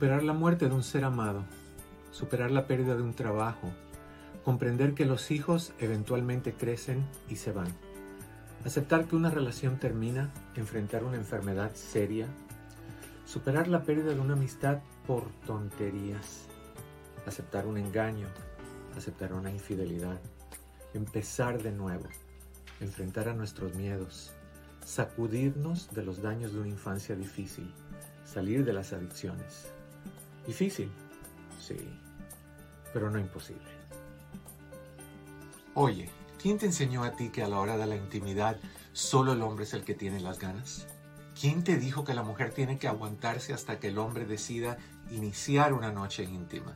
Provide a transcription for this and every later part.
Superar la muerte de un ser amado, superar la pérdida de un trabajo, comprender que los hijos eventualmente crecen y se van, aceptar que una relación termina, enfrentar una enfermedad seria, superar la pérdida de una amistad por tonterías, aceptar un engaño, aceptar una infidelidad, empezar de nuevo, enfrentar a nuestros miedos, sacudirnos de los daños de una infancia difícil, salir de las adicciones. Difícil, sí, pero no imposible. Oye, ¿quién te enseñó a ti que a la hora de la intimidad solo el hombre es el que tiene las ganas? ¿Quién te dijo que la mujer tiene que aguantarse hasta que el hombre decida iniciar una noche íntima?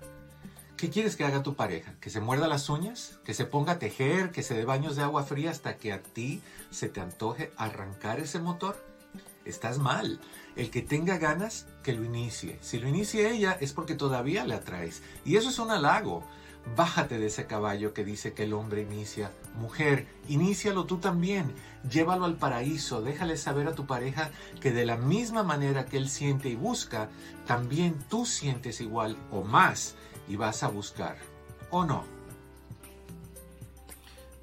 ¿Qué quieres que haga tu pareja? ¿Que se muerda las uñas? ¿Que se ponga a tejer? ¿Que se dé baños de agua fría hasta que a ti se te antoje arrancar ese motor? Estás mal. El que tenga ganas, que lo inicie. Si lo inicia ella es porque todavía le atraes. Y eso es un halago. Bájate de ese caballo que dice que el hombre inicia. Mujer, inícialo tú también. Llévalo al paraíso. Déjale saber a tu pareja que de la misma manera que él siente y busca, también tú sientes igual o más y vas a buscar. ¿O no?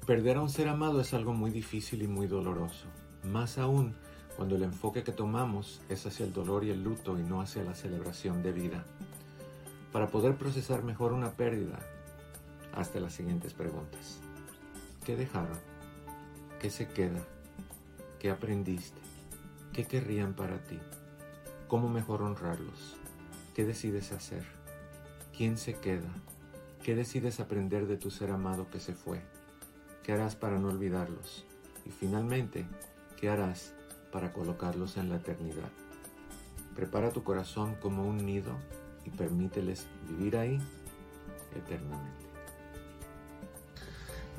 Perder a un ser amado es algo muy difícil y muy doloroso. Más aún cuando el enfoque que tomamos es hacia el dolor y el luto y no hacia la celebración de vida. Para poder procesar mejor una pérdida, hazte las siguientes preguntas. ¿Qué dejaron? ¿Qué se queda? ¿Qué aprendiste? ¿Qué querrían para ti? ¿Cómo mejor honrarlos? ¿Qué decides hacer? ¿Quién se queda? ¿Qué decides aprender de tu ser amado que se fue? ¿Qué harás para no olvidarlos? Y finalmente, ¿qué harás para colocarlos en la eternidad. Prepara tu corazón como un nido y permíteles vivir ahí eternamente.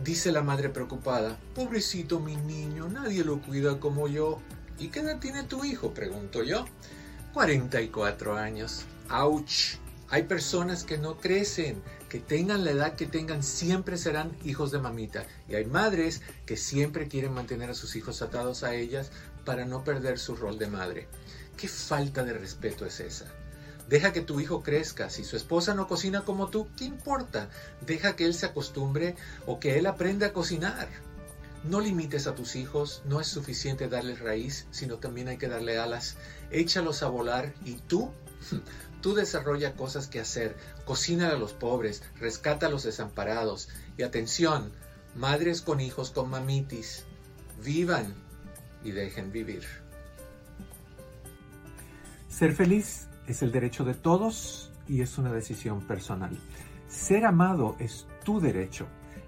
Dice la madre preocupada, pobrecito mi niño, nadie lo cuida como yo. ¿Y qué edad tiene tu hijo? pregunto yo. 44 años. ¡Auch! Hay personas que no crecen, que tengan la edad que tengan, siempre serán hijos de mamita. Y hay madres que siempre quieren mantener a sus hijos atados a ellas para no perder su rol de madre. ¿Qué falta de respeto es esa? Deja que tu hijo crezca. Si su esposa no cocina como tú, ¿qué importa? Deja que él se acostumbre o que él aprenda a cocinar. No limites a tus hijos, no es suficiente darles raíz, sino también hay que darle alas. Échalos a volar y tú, tú desarrolla cosas que hacer. Cocina a los pobres, rescata a los desamparados. Y atención, madres con hijos con mamitis, vivan y dejen vivir. Ser feliz es el derecho de todos y es una decisión personal. Ser amado es tu derecho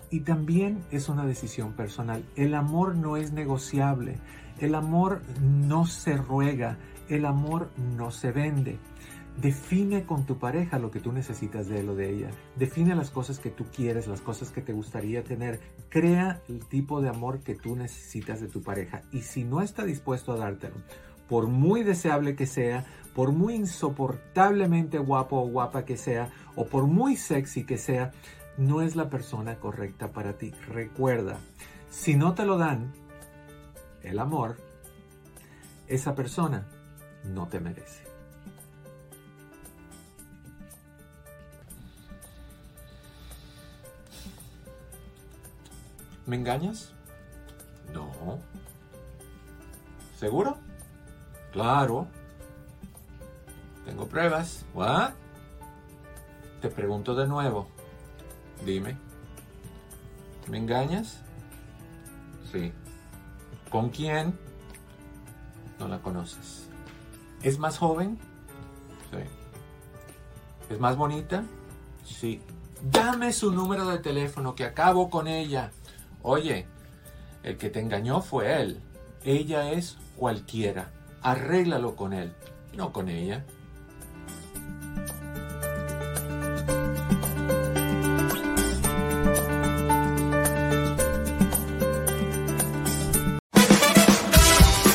y también es una decisión personal. El amor no es negociable, el amor no se ruega, el amor no se vende. Define con tu pareja lo que tú necesitas de él o de ella. Define las cosas que tú quieres, las cosas que te gustaría tener. Crea el tipo de amor que tú necesitas de tu pareja. Y si no está dispuesto a dártelo, por muy deseable que sea, por muy insoportablemente guapo o guapa que sea, o por muy sexy que sea, no es la persona correcta para ti. Recuerda, si no te lo dan, el amor, esa persona no te merece. ¿Me engañas? No. ¿Seguro? Claro. Tengo pruebas. ¿What? Te pregunto de nuevo. Dime. ¿Me engañas? Sí. ¿Con quién? No la conoces. ¿Es más joven? Sí. ¿Es más bonita? Sí. Dame su número de teléfono que acabo con ella. Oye, el que te engañó fue él. Ella es cualquiera. Arréglalo con él, no con ella.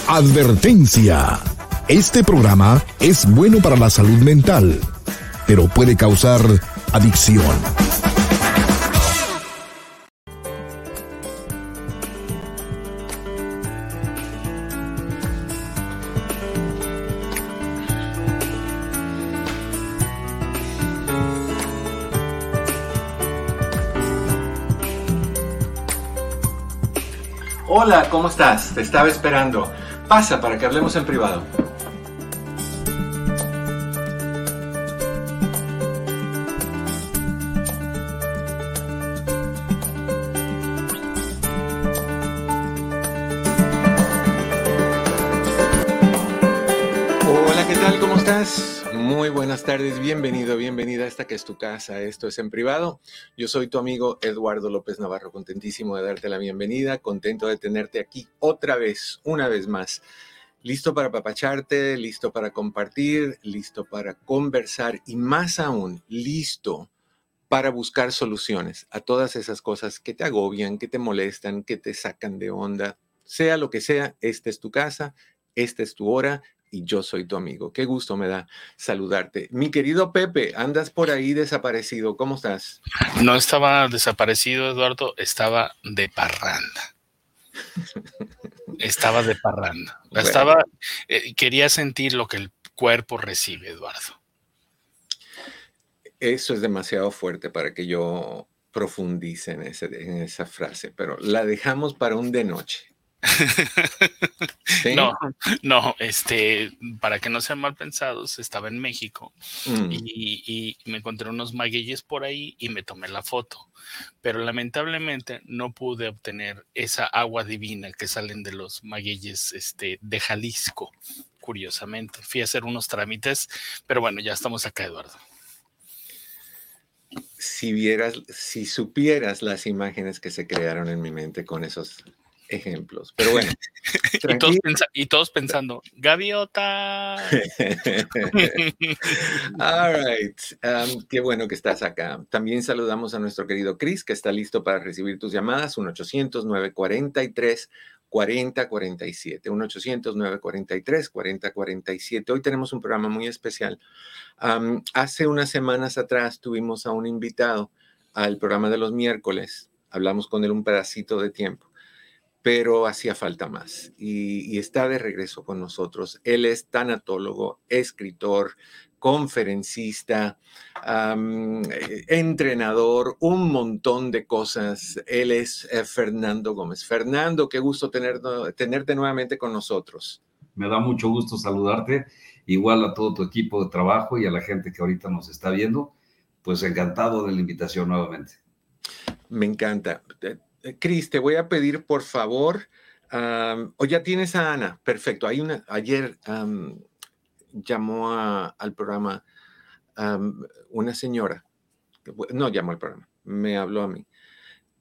Advertencia. Este programa es bueno para la salud mental, pero puede causar adicción. ¿Cómo estás? Te estaba esperando. Pasa para que hablemos en privado. Hola, ¿qué tal? ¿Cómo estás? Muy buenas tardes, bienvenido, bienvenida a esta que es tu casa, esto es en privado. Yo soy tu amigo Eduardo López Navarro, contentísimo de darte la bienvenida, contento de tenerte aquí otra vez, una vez más. Listo para papacharte, listo para compartir, listo para conversar y más aún, listo para buscar soluciones a todas esas cosas que te agobian, que te molestan, que te sacan de onda. Sea lo que sea, esta es tu casa, esta es tu hora y yo soy tu amigo. Qué gusto me da saludarte. Mi querido Pepe, andas por ahí desaparecido. ¿Cómo estás? No estaba desaparecido, Eduardo, estaba de parranda. estaba de parranda. Bueno. Estaba, eh, quería sentir lo que el cuerpo recibe, Eduardo. Eso es demasiado fuerte para que yo profundice en, ese, en esa frase, pero la dejamos para un de noche. ¿Sí? No, no, este, para que no sean mal pensados, estaba en México Mm, y, y me encontré unos magueyes por ahí y me tomé la foto. Pero lamentablemente no pude obtener esa agua divina que salen de los magueyes este, de Jalisco, curiosamente. Fui a hacer unos trámites, pero bueno, ya estamos acá, Eduardo. Si vieras, si supieras las imágenes que se crearon en mi mente con esos ejemplos. Pero bueno, Y todos, y pensando, gaviota. All right. Um, qué bueno que estás acá. También saludamos a nuestro querido Chris, que está listo para recibir tus llamadas. 1-800-943-4047. 1-800-943-4047. Hoy tenemos un programa muy especial. Um, hace unas semanas atrás tuvimos a un invitado al programa de los miércoles. Hablamos con él un pedacito de tiempo pero hacía falta más y, y está de regreso con nosotros. Él es tanatólogo, escritor, conferencista, eh, entrenador, un montón de cosas. Él es eh, Fernando Gómez. Fernando, qué gusto tener, tenerte nuevamente con nosotros. Me da mucho gusto saludarte, igual a todo tu equipo de trabajo y a la gente que ahorita nos está viendo. Pues encantado de la invitación nuevamente. Me encanta. Eh, Cris, te voy a pedir, por favor, am, o ya tienes a Ana. Perfecto. Ayer am, llamó al programa am, una señora, no llamó al programa, me habló a mí,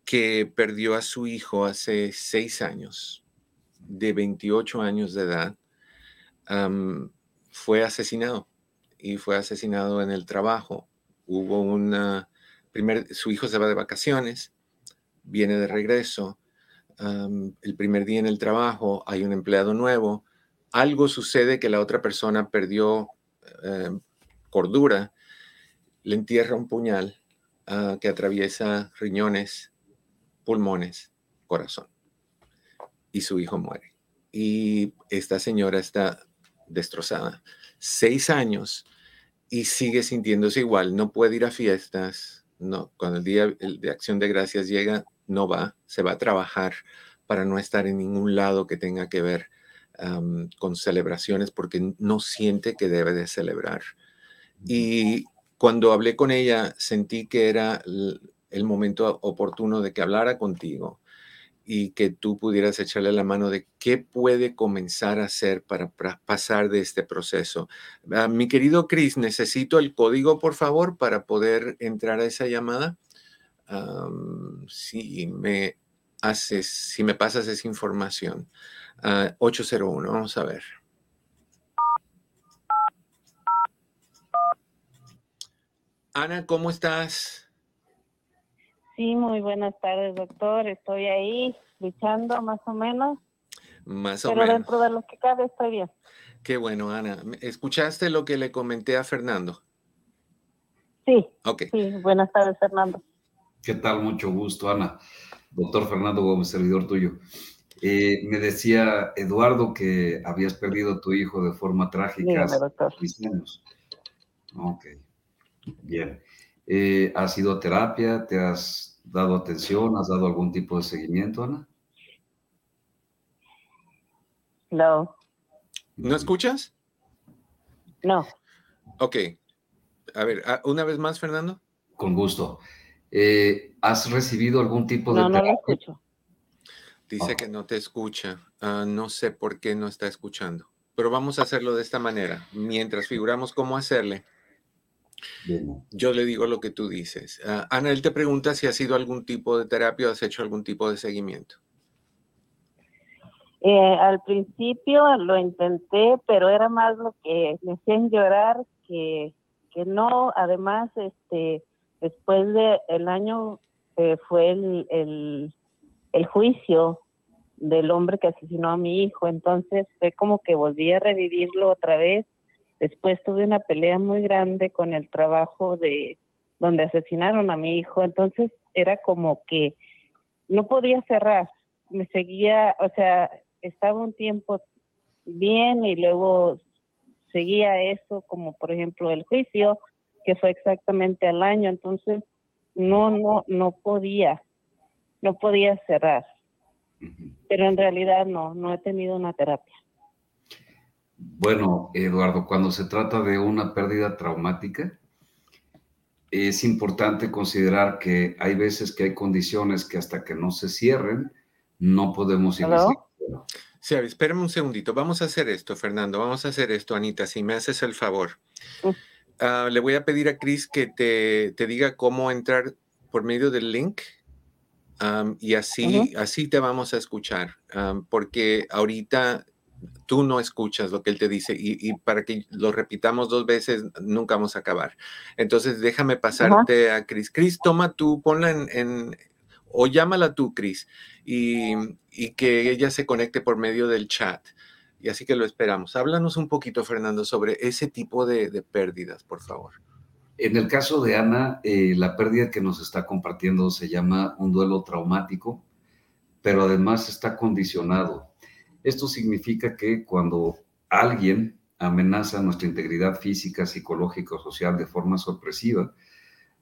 que perdió a su hijo hace seis años, de 28 años de edad. fue asesinado y fue asesinado en el trabajo. Hubo una, primer, su hijo se va de vacaciones, viene de regreso, el primer día en el trabajo hay un empleado nuevo, algo sucede que la otra persona perdió eh, cordura, le entierra un puñal ah, que atraviesa riñones, pulmones, corazón. Y su hijo muere. Y esta señora está destrozada. Seis años y sigue sintiéndose igual. No puede ir a fiestas. No, cuando el día de acción de gracias llega, no va. Se va a trabajar para no estar en ningún lado que tenga que ver con celebraciones porque no siente que debe de celebrar. Y cuando hablé con ella, sentí que era el momento oportuno de que hablara contigo y que tú pudieras echarle la mano de qué puede comenzar a hacer para pasar de este proceso. Ah, mi querido Chris, necesito el código, por favor, para poder entrar a esa llamada. Am, si me haces, si me pasas esa información. Ah, 801, vamos a ver. Ana, ¿cómo estás? Sí, muy buenas tardes, doctor. Estoy ahí luchando más o menos, Más o pero menos. dentro de lo que cabe estoy bien. Qué bueno, Ana. ¿Escuchaste lo que le comenté a Fernando? Sí, Ok. sí, buenas tardes, Fernando. ¿Qué tal? Mucho gusto, Ana. Doctor Fernando Gómez, servidor tuyo. Eh, me decía Eduardo que habías perdido a tu hijo de forma trágica Dígame, hace años. Ok, bien. Eh, ¿Has ido a terapia? ¿Te has dado atención? ¿Has dado algún tipo de seguimiento, Ana? No. ¿No escuchas? No. Ok. A ver, ah, una vez más, Fernando. Con gusto. Eh, ¿Has recibido algún tipo de... No, no lo escucho. Dice Ah. que no te escucha. Ah, no sé por qué no está escuchando. Pero vamos a hacerlo de esta manera. Mientras figuramos cómo hacerle, Bien. yo le digo lo que tú dices. Ah, Ana, él te pregunta si has sido algún tipo de terapia o has hecho algún tipo de seguimiento. Eh, al principio lo intenté, pero era más lo que me hacían llorar que, que no. Además, este, después de el año eh, fue el, el, el juicio del hombre que asesinó a mi hijo, entonces fue como que volví a revivirlo otra vez. Después tuve una pelea muy grande con el trabajo de donde asesinaron a mi hijo, entonces era como que no podía cerrar, me seguía, o sea, estaba un tiempo bien y luego seguía eso, como por ejemplo el juicio, que fue exactamente al año, entonces no, no, no podía, no podía cerrar, pero en realidad no, no he tenido una terapia. Bueno, Eduardo, cuando se trata de una pérdida traumática, es importante considerar que hay veces que hay condiciones que hasta que no se cierren, no podemos iniciar. Sí, espérame un segundito. Vamos a hacer esto, Fernando. Vamos a hacer esto, Anita, si me haces el favor. Ah, le voy a pedir a Chris que te, te diga cómo entrar por medio del link. y así, así te vamos a escuchar. porque ahorita tú no escuchas lo que él te dice y, y para que lo repitamos dos veces nunca vamos a acabar. Entonces déjame pasarte a Chris. Chris, toma tú, ponla en, en- o llámala tú, Chris, y, y que ella se conecte por medio del chat. Y así que lo esperamos. Háblanos un poquito, Fernando, sobre ese tipo de, pérdidas, por favor. En el caso de Ana, eh, la pérdida que nos está compartiendo se llama un duelo traumático, pero además está condicionado. Esto significa que cuando alguien amenaza nuestra integridad física, psicológica o social de forma sorpresiva,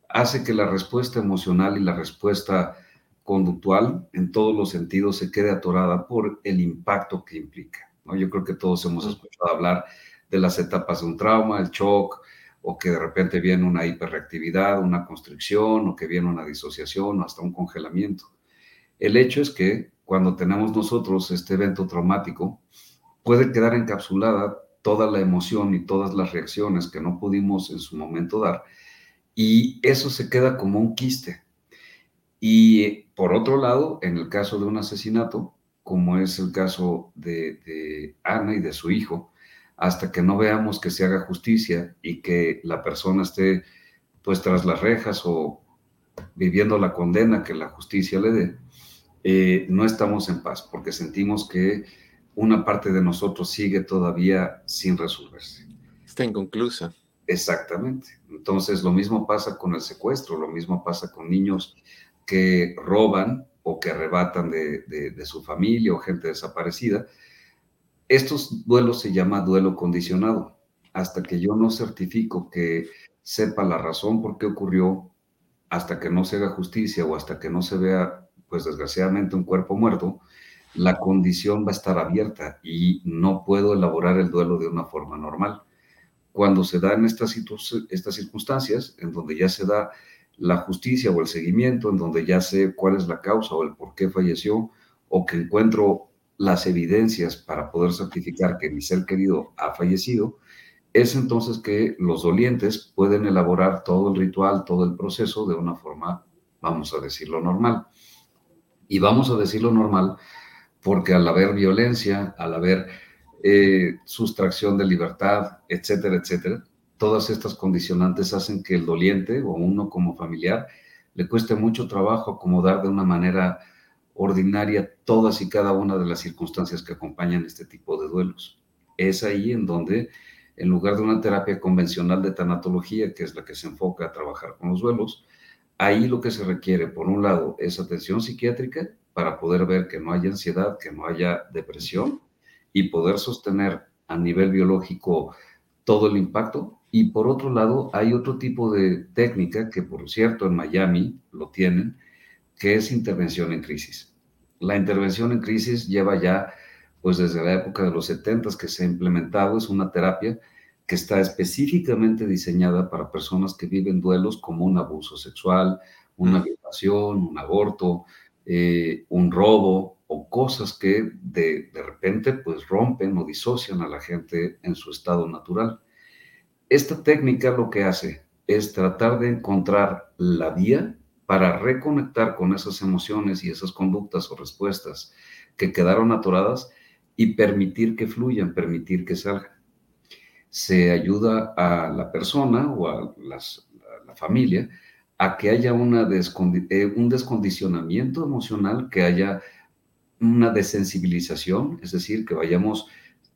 hace que la respuesta emocional y la respuesta conductual en todos los sentidos se quede atorada por el impacto que implica. ¿No? Yo creo que todos hemos escuchado hablar de las etapas de un trauma, el shock, o que de repente viene una hiperreactividad, una constricción, o que viene una disociación, o hasta un congelamiento. El hecho es que cuando tenemos nosotros este evento traumático, puede quedar encapsulada toda la emoción y todas las reacciones que no pudimos en su momento dar, y eso se queda como un quiste. Y por otro lado, en el caso de un asesinato, como es el caso de, de Ana y de su hijo, hasta que no veamos que se haga justicia y que la persona esté pues tras las rejas o viviendo la condena que la justicia le dé, eh, no estamos en paz porque sentimos que una parte de nosotros sigue todavía sin resolverse. Está inconclusa. Exactamente. Entonces, lo mismo pasa con el secuestro, lo mismo pasa con niños que roban o que arrebatan de, su familia o gente desaparecida. Estos duelos se llama duelo condicionado. Hasta que yo no certifico que sepa la razón por qué ocurrió, hasta que no se haga justicia o hasta que no se vea, pues desgraciadamente, un cuerpo muerto, la condición va a estar abierta y no puedo elaborar el duelo de una forma normal. Cuando se dan estas, estas circunstancias, en donde ya se da la justicia o el seguimiento, en donde ya sé cuál es la causa o el por qué falleció, o que encuentro las evidencias para poder certificar que mi ser querido ha fallecido, es entonces que los dolientes pueden elaborar todo el ritual, todo el proceso de una forma, vamos a decirlo, normal. Y vamos a decirlo normal porque al haber violencia, al haber eh, sustracción de libertad, etcétera, etcétera, todas estas condicionantes hacen que el doliente o uno como familiar le cueste mucho trabajo acomodar de una manera ordinaria todas y cada una de las circunstancias que acompañan este tipo de duelos. Es ahí en donde, en lugar de una terapia convencional de tanatología, que es la que se enfoca a trabajar con los duelos, ahí lo que se requiere, por un lado, es atención psiquiátrica para poder ver que no haya ansiedad, que no haya depresión y poder sostener a nivel biológico todo el impacto. Y por otro lado, hay otro tipo de técnica que, por cierto, en Miami lo tienen, que es intervención en crisis. La intervención en crisis lleva ya pues desde la época de los 70 que se ha implementado, es una terapia que está específicamente diseñada para personas que viven duelos como un abuso sexual, una violación, un aborto, eh, un robo o cosas que de, de repente pues rompen o disocian a la gente en su estado natural. Esta técnica lo que hace es tratar de encontrar la vía para reconectar con esas emociones y esas conductas o respuestas que quedaron atoradas y permitir que fluyan, permitir que salgan. Se ayuda a la persona o a, la familia a que haya una eh, un descondicionamiento emocional, que haya una desensibilización, es decir, que vayamos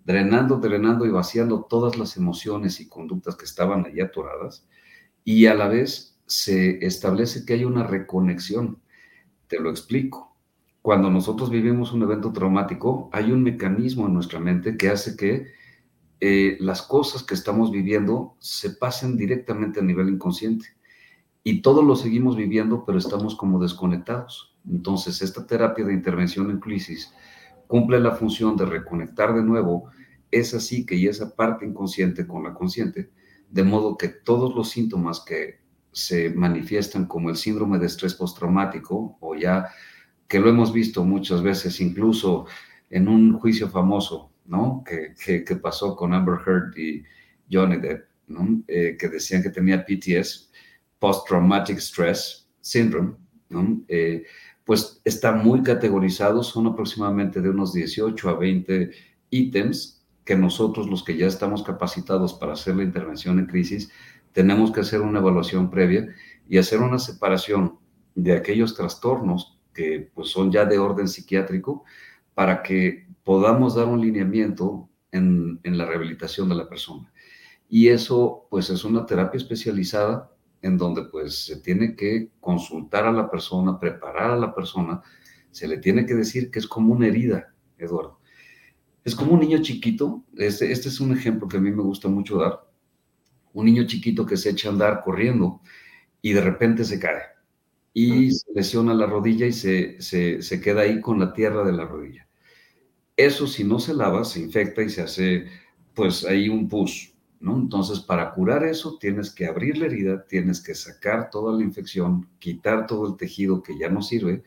drenando, drenando y vaciando todas las emociones y conductas que estaban allí atoradas, y a la vez se establece que hay una reconexión. Te lo explico. Cuando nosotros vivimos un evento traumático, hay un mecanismo en nuestra mente que hace que eh, las cosas que estamos viviendo se pasen directamente a nivel inconsciente. Y todo lo seguimos viviendo, pero estamos como desconectados. Entonces, esta terapia de intervención en crisis cumple la función de reconectar de nuevo esa psique y esa parte inconsciente con la consciente, de modo que todos los síntomas que se manifiestan como el síndrome de estrés postraumático o ya que lo hemos visto muchas veces, incluso en un juicio famoso, ¿no? Que, que, pasó con Amber Heard y Johnny Depp, ¿no? Eh, que decían que tenía PTS, Post Traumatic Stress Syndrome, ¿no? Eh, pues está muy categorizado, son aproximadamente de unos 18 a 20 ítems que nosotros, los que ya estamos capacitados para hacer la intervención en crisis, tenemos que hacer una evaluación previa y hacer una separación de aquellos trastornos que pues, son ya de orden psiquiátrico para que podamos dar un lineamiento en, en la rehabilitación de la persona. Y eso pues es una terapia especializada en donde pues se tiene que consultar a la persona, preparar a la persona, se le tiene que decir que es como una herida, Eduardo. Es como un niño chiquito, este, este es un ejemplo que a mí me gusta mucho dar, un niño chiquito que se echa a andar corriendo y de repente se cae y se lesiona la rodilla y se, se, queda ahí con la tierra de la rodilla. Eso si no se lava, se infecta y se hace pues ahí un pus, ¿no? Entonces para curar eso tienes que abrir la herida, tienes que sacar toda la infección, quitar todo el tejido que ya no sirve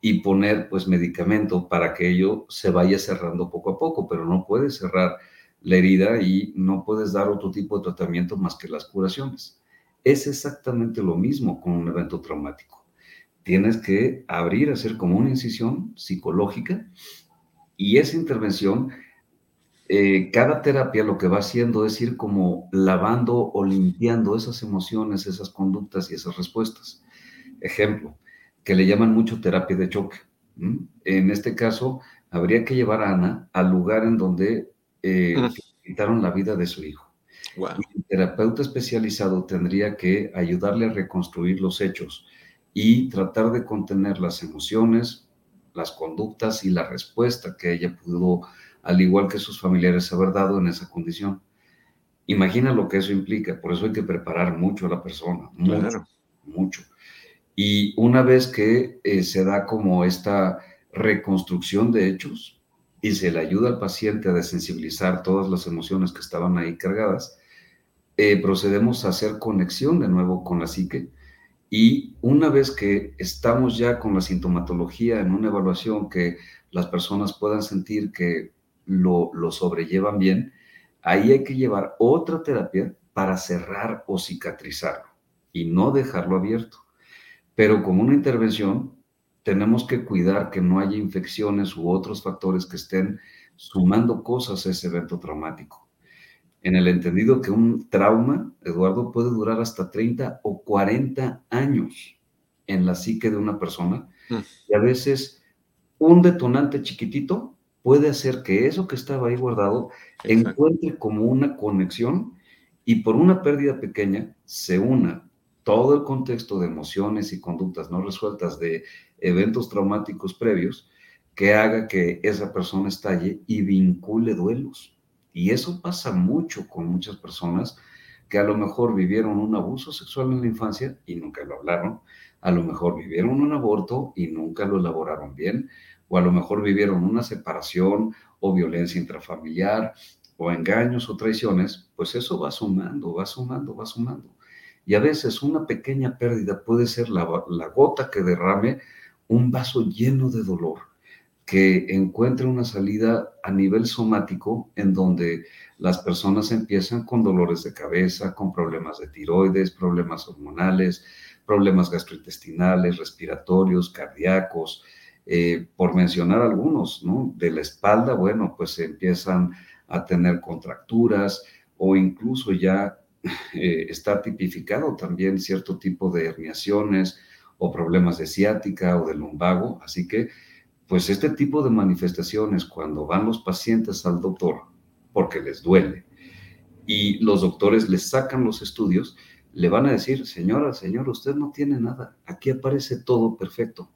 y poner pues medicamento para que ello se vaya cerrando poco a poco, pero no puedes cerrar la herida y no puedes dar otro tipo de tratamiento más que las curaciones. Es exactamente lo mismo con un evento traumático. Tienes que abrir, hacer como una incisión psicológica y esa intervención, eh, cada terapia lo que va haciendo es ir como lavando o limpiando esas emociones, esas conductas y esas respuestas. Ejemplo, que le llaman mucho terapia de choque. En este caso, habría que llevar a Ana al lugar en donde eh, quitaron la vida de su hijo. El terapeuta especializado tendría que ayudarle a reconstruir los hechos y tratar de contener las emociones, las conductas y la respuesta que ella pudo, al igual que sus familiares, haber dado en esa condición. Imagina lo que eso implica, por eso hay que preparar mucho a la persona, mucho, mucho. Y una vez que eh, se da como esta reconstrucción de hechos, y se le ayuda al paciente a desensibilizar todas las emociones que estaban ahí cargadas, eh, procedemos a hacer conexión de nuevo con la psique y una vez que estamos ya con la sintomatología en una evaluación que las personas puedan sentir que lo, lo sobrellevan bien, ahí hay que llevar otra terapia para cerrar o cicatrizarlo y no dejarlo abierto. Pero como una intervención tenemos que cuidar que no haya infecciones u otros factores que estén sumando cosas a ese evento traumático. En el entendido que un trauma, Eduardo, puede durar hasta 30 o 40 años en la psique de una persona mm. y a veces un detonante chiquitito puede hacer que eso que estaba ahí guardado encuentre como una conexión y por una pérdida pequeña se una todo el contexto de emociones y conductas no resueltas de eventos traumáticos previos que haga que esa persona estalle y vincule duelos. Y eso pasa mucho con muchas personas que a lo mejor vivieron un abuso sexual en la infancia y nunca lo hablaron, a lo mejor vivieron un aborto y nunca lo elaboraron bien, o a lo mejor vivieron una separación o violencia intrafamiliar o engaños o traiciones, pues eso va sumando, va sumando, va sumando. Y a veces una pequeña pérdida puede ser la, la gota que derrame un vaso lleno de dolor, que encuentre una salida a nivel somático en donde las personas empiezan con dolores de cabeza, con problemas de tiroides, problemas hormonales, problemas gastrointestinales, respiratorios, cardíacos, eh, por mencionar algunos, ¿no? De la espalda, bueno, pues empiezan a tener contracturas o incluso ya eh, está tipificado también cierto tipo de herniaciones o problemas de ciática o de lumbago. Así que, pues este tipo de manifestaciones, cuando van los pacientes al doctor, porque les duele, y los doctores les sacan los estudios, le van a decir, señora, señor, usted no tiene nada, aquí aparece todo perfecto,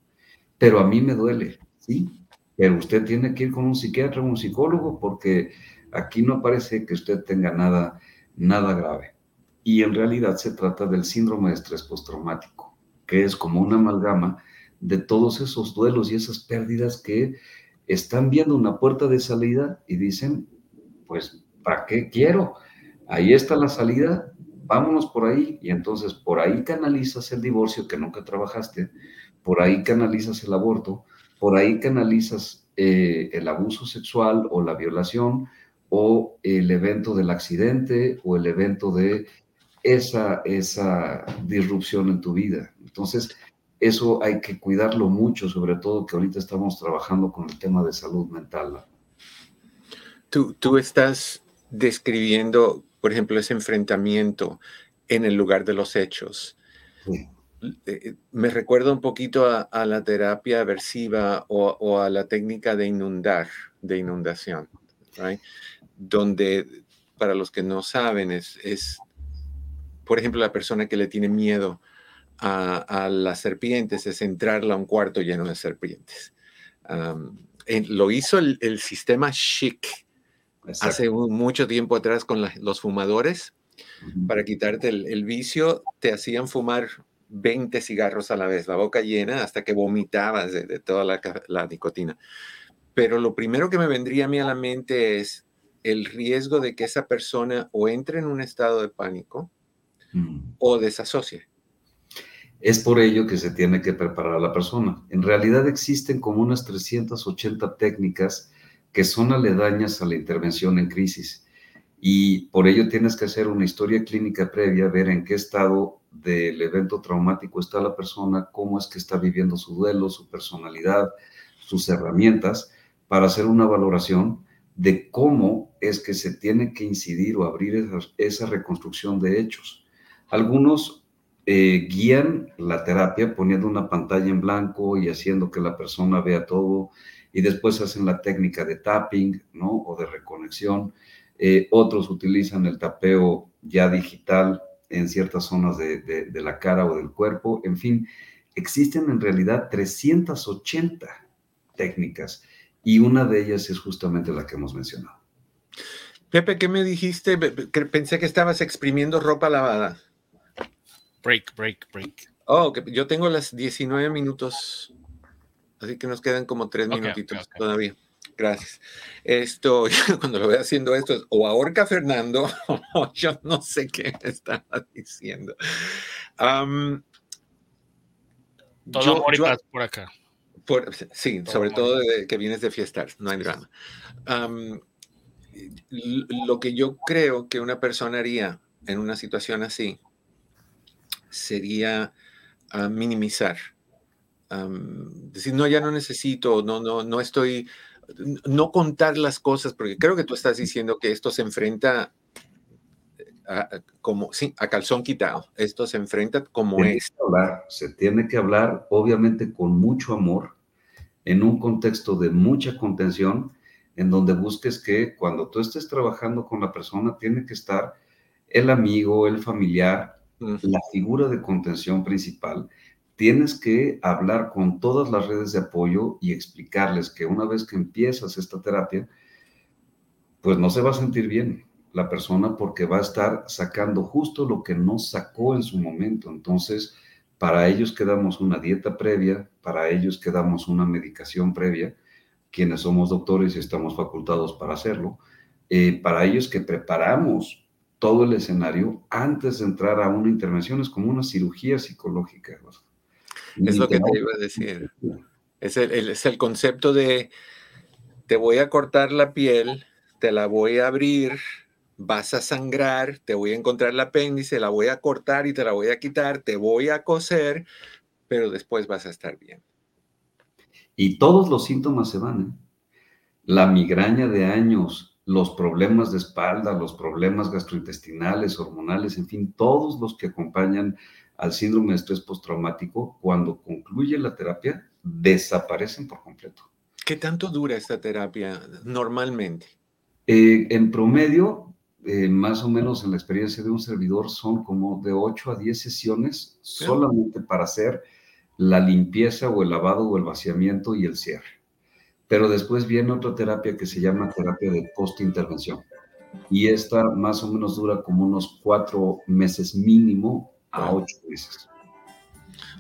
pero a mí me duele, ¿sí? Pero usted tiene que ir con un psiquiatra o un psicólogo porque aquí no parece que usted tenga nada, nada grave. Y en realidad se trata del síndrome de estrés postraumático, que es como una amalgama de todos esos duelos y esas pérdidas que están viendo una puerta de salida y dicen, pues, ¿para qué quiero? Ahí está la salida, vámonos por ahí. Y entonces por ahí canalizas el divorcio que nunca trabajaste, por ahí canalizas el aborto, por ahí canalizas eh, el abuso sexual o la violación o el evento del accidente o el evento de esa, esa disrupción en tu vida. Entonces, eso hay que cuidarlo mucho, sobre todo que ahorita estamos trabajando con el tema de salud mental. Tú, tú estás describiendo, por ejemplo, ese enfrentamiento en el lugar de los hechos. Eh, me recuerda un poquito a, la terapia aversiva o, a la técnica de inundar, de inundación, donde para los que no saben es, es, por ejemplo, la persona que le tiene miedo a, las serpientes es entrarla a un cuarto lleno de serpientes. lo hizo el, sistema chic hace mucho tiempo atrás con los fumadores. Para quitarte el, vicio, te hacían fumar 20 cigarros a la vez, la boca llena, hasta que vomitabas de, toda la, nicotina. Pero lo primero que me vendría a mí a la mente es el riesgo de que esa persona o entre en un estado de pánico mm. o desasocie. Es por ello que se tiene que preparar a la persona. En realidad existen como unas 380 técnicas que son aledañas a la intervención en crisis y por ello tienes que hacer una historia clínica previa, ver en qué estado del evento traumático está la persona, cómo es que está viviendo su duelo, su personalidad, sus herramientas, para hacer una valoración de cómo es que se tiene que incidir o abrir esa, reconstrucción de hechos. Algunos eh, guían la terapia poniendo una pantalla en blanco y haciendo que la persona vea todo, y después hacen la técnica de tapping, ¿no? O de reconexión eh, otros utilizan el tapeo ya digital en ciertas zonas de, la cara o del cuerpo. En fin, existen en realidad 380 técnicas y una de ellas es justamente la que hemos mencionado. Pepe, ¿qué me dijiste? Pensé que estabas exprimiendo ropa lavada. Break, break, break. Oh, yo tengo las 19 minutos, así que nos quedan como tres minutitos todavía. Gracias. Esto, cuando lo veo haciendo esto, es o ahorca Fernando, o yo no sé qué estaba diciendo. todo yo, por acá. sí, sobre todo que vienes de fiestar, no hay drama. lo que yo creo que una persona haría en una situación así sería ah, minimizar. Decir, no, ya no necesito, no, no, no estoy no contar las cosas, porque creo que tú estás diciendo que esto se enfrenta a, como, sí, a calzón quitado. Esto se enfrenta como es. se tiene que hablar, obviamente, con mucho amor, en un contexto de mucha contención, en donde busques que cuando tú estés trabajando con la persona, tiene que estar el amigo, el familiar, la figura de contención principal, tienes que hablar con todas las redes de apoyo y explicarles que una vez que empiezas esta terapia, pues no se va a sentir bien la persona porque va a estar sacando justo lo que no sacó en su momento. Entonces, para ellos quedamos una dieta previa, para ellos quedamos una medicación previa, quienes somos doctores y estamos facultados para hacerlo, eh, para ellos que preparamos todo el escenario antes de entrar a una intervención, es como una cirugía psicológica. Es lo que te iba a decir. Es el, es el concepto de te voy a cortar la piel, te la voy a abrir, vas a sangrar, te voy a encontrar el apéndice, la voy a cortar y te la voy a quitar, te voy a coser, pero después vas a estar bien. Y todos los síntomas se van. ¿eh? La migraña de años, los problemas de espalda, los problemas gastrointestinales, hormonales, en fin, todos los que acompañan al síndrome de estrés postraumático, cuando concluye la terapia, desaparecen por completo. ¿Qué tanto dura esta terapia normalmente? Eh, en promedio, eh, más o menos en la experiencia de un servidor, son como de 8 a 10 sesiones solamente para hacer la limpieza o el lavado o el vaciamiento y el cierre. Pero después viene otra terapia que se llama terapia de post-intervención. Y esta más o menos dura como unos cuatro meses mínimo a ocho meses.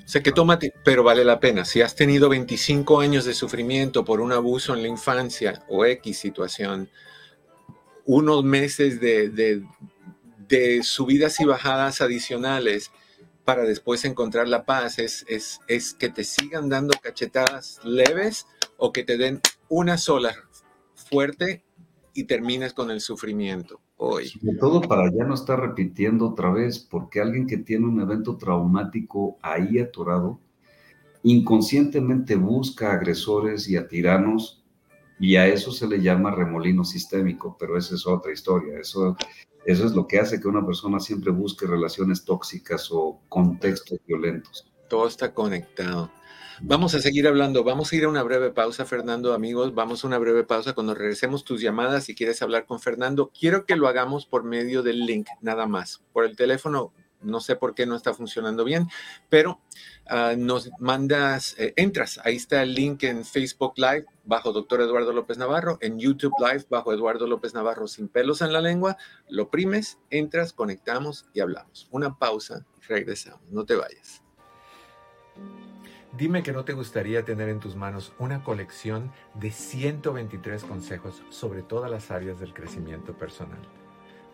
O sea que toma, pero vale la pena. Si has tenido 25 años de sufrimiento por un abuso en la infancia o X situación, unos meses de, de, de subidas y bajadas adicionales para después encontrar la paz es, es, es, que te sigan dando cachetadas leves o que te den una sola fuerte y termines con el sufrimiento hoy. Sobre todo para ya no estar repitiendo otra vez, porque alguien que tiene un evento traumático ahí atorado, inconscientemente busca agresores y a tiranos y a eso se le llama remolino sistémico, pero esa es otra historia. Eso, eso es lo que hace que una persona siempre busque relaciones tóxicas o contextos violentos. Todo está conectado. Vamos a seguir hablando. Vamos a ir a una breve pausa, Fernando, amigos. Vamos a una breve pausa. Cuando regresemos tus llamadas, si quieres hablar con Fernando, quiero que lo hagamos por medio del link, nada más. Por el teléfono, no sé por qué no está funcionando bien, pero uh, nos mandas, eh, entras, ahí está el link en Facebook Live bajo Doctor Eduardo López Navarro, en YouTube Live bajo Eduardo López Navarro sin pelos en la lengua, lo primes, entras, conectamos y hablamos. Una pausa, regresamos, no te vayas. Dime que no te gustaría tener en tus manos una colección de 123 consejos sobre todas las áreas del crecimiento personal.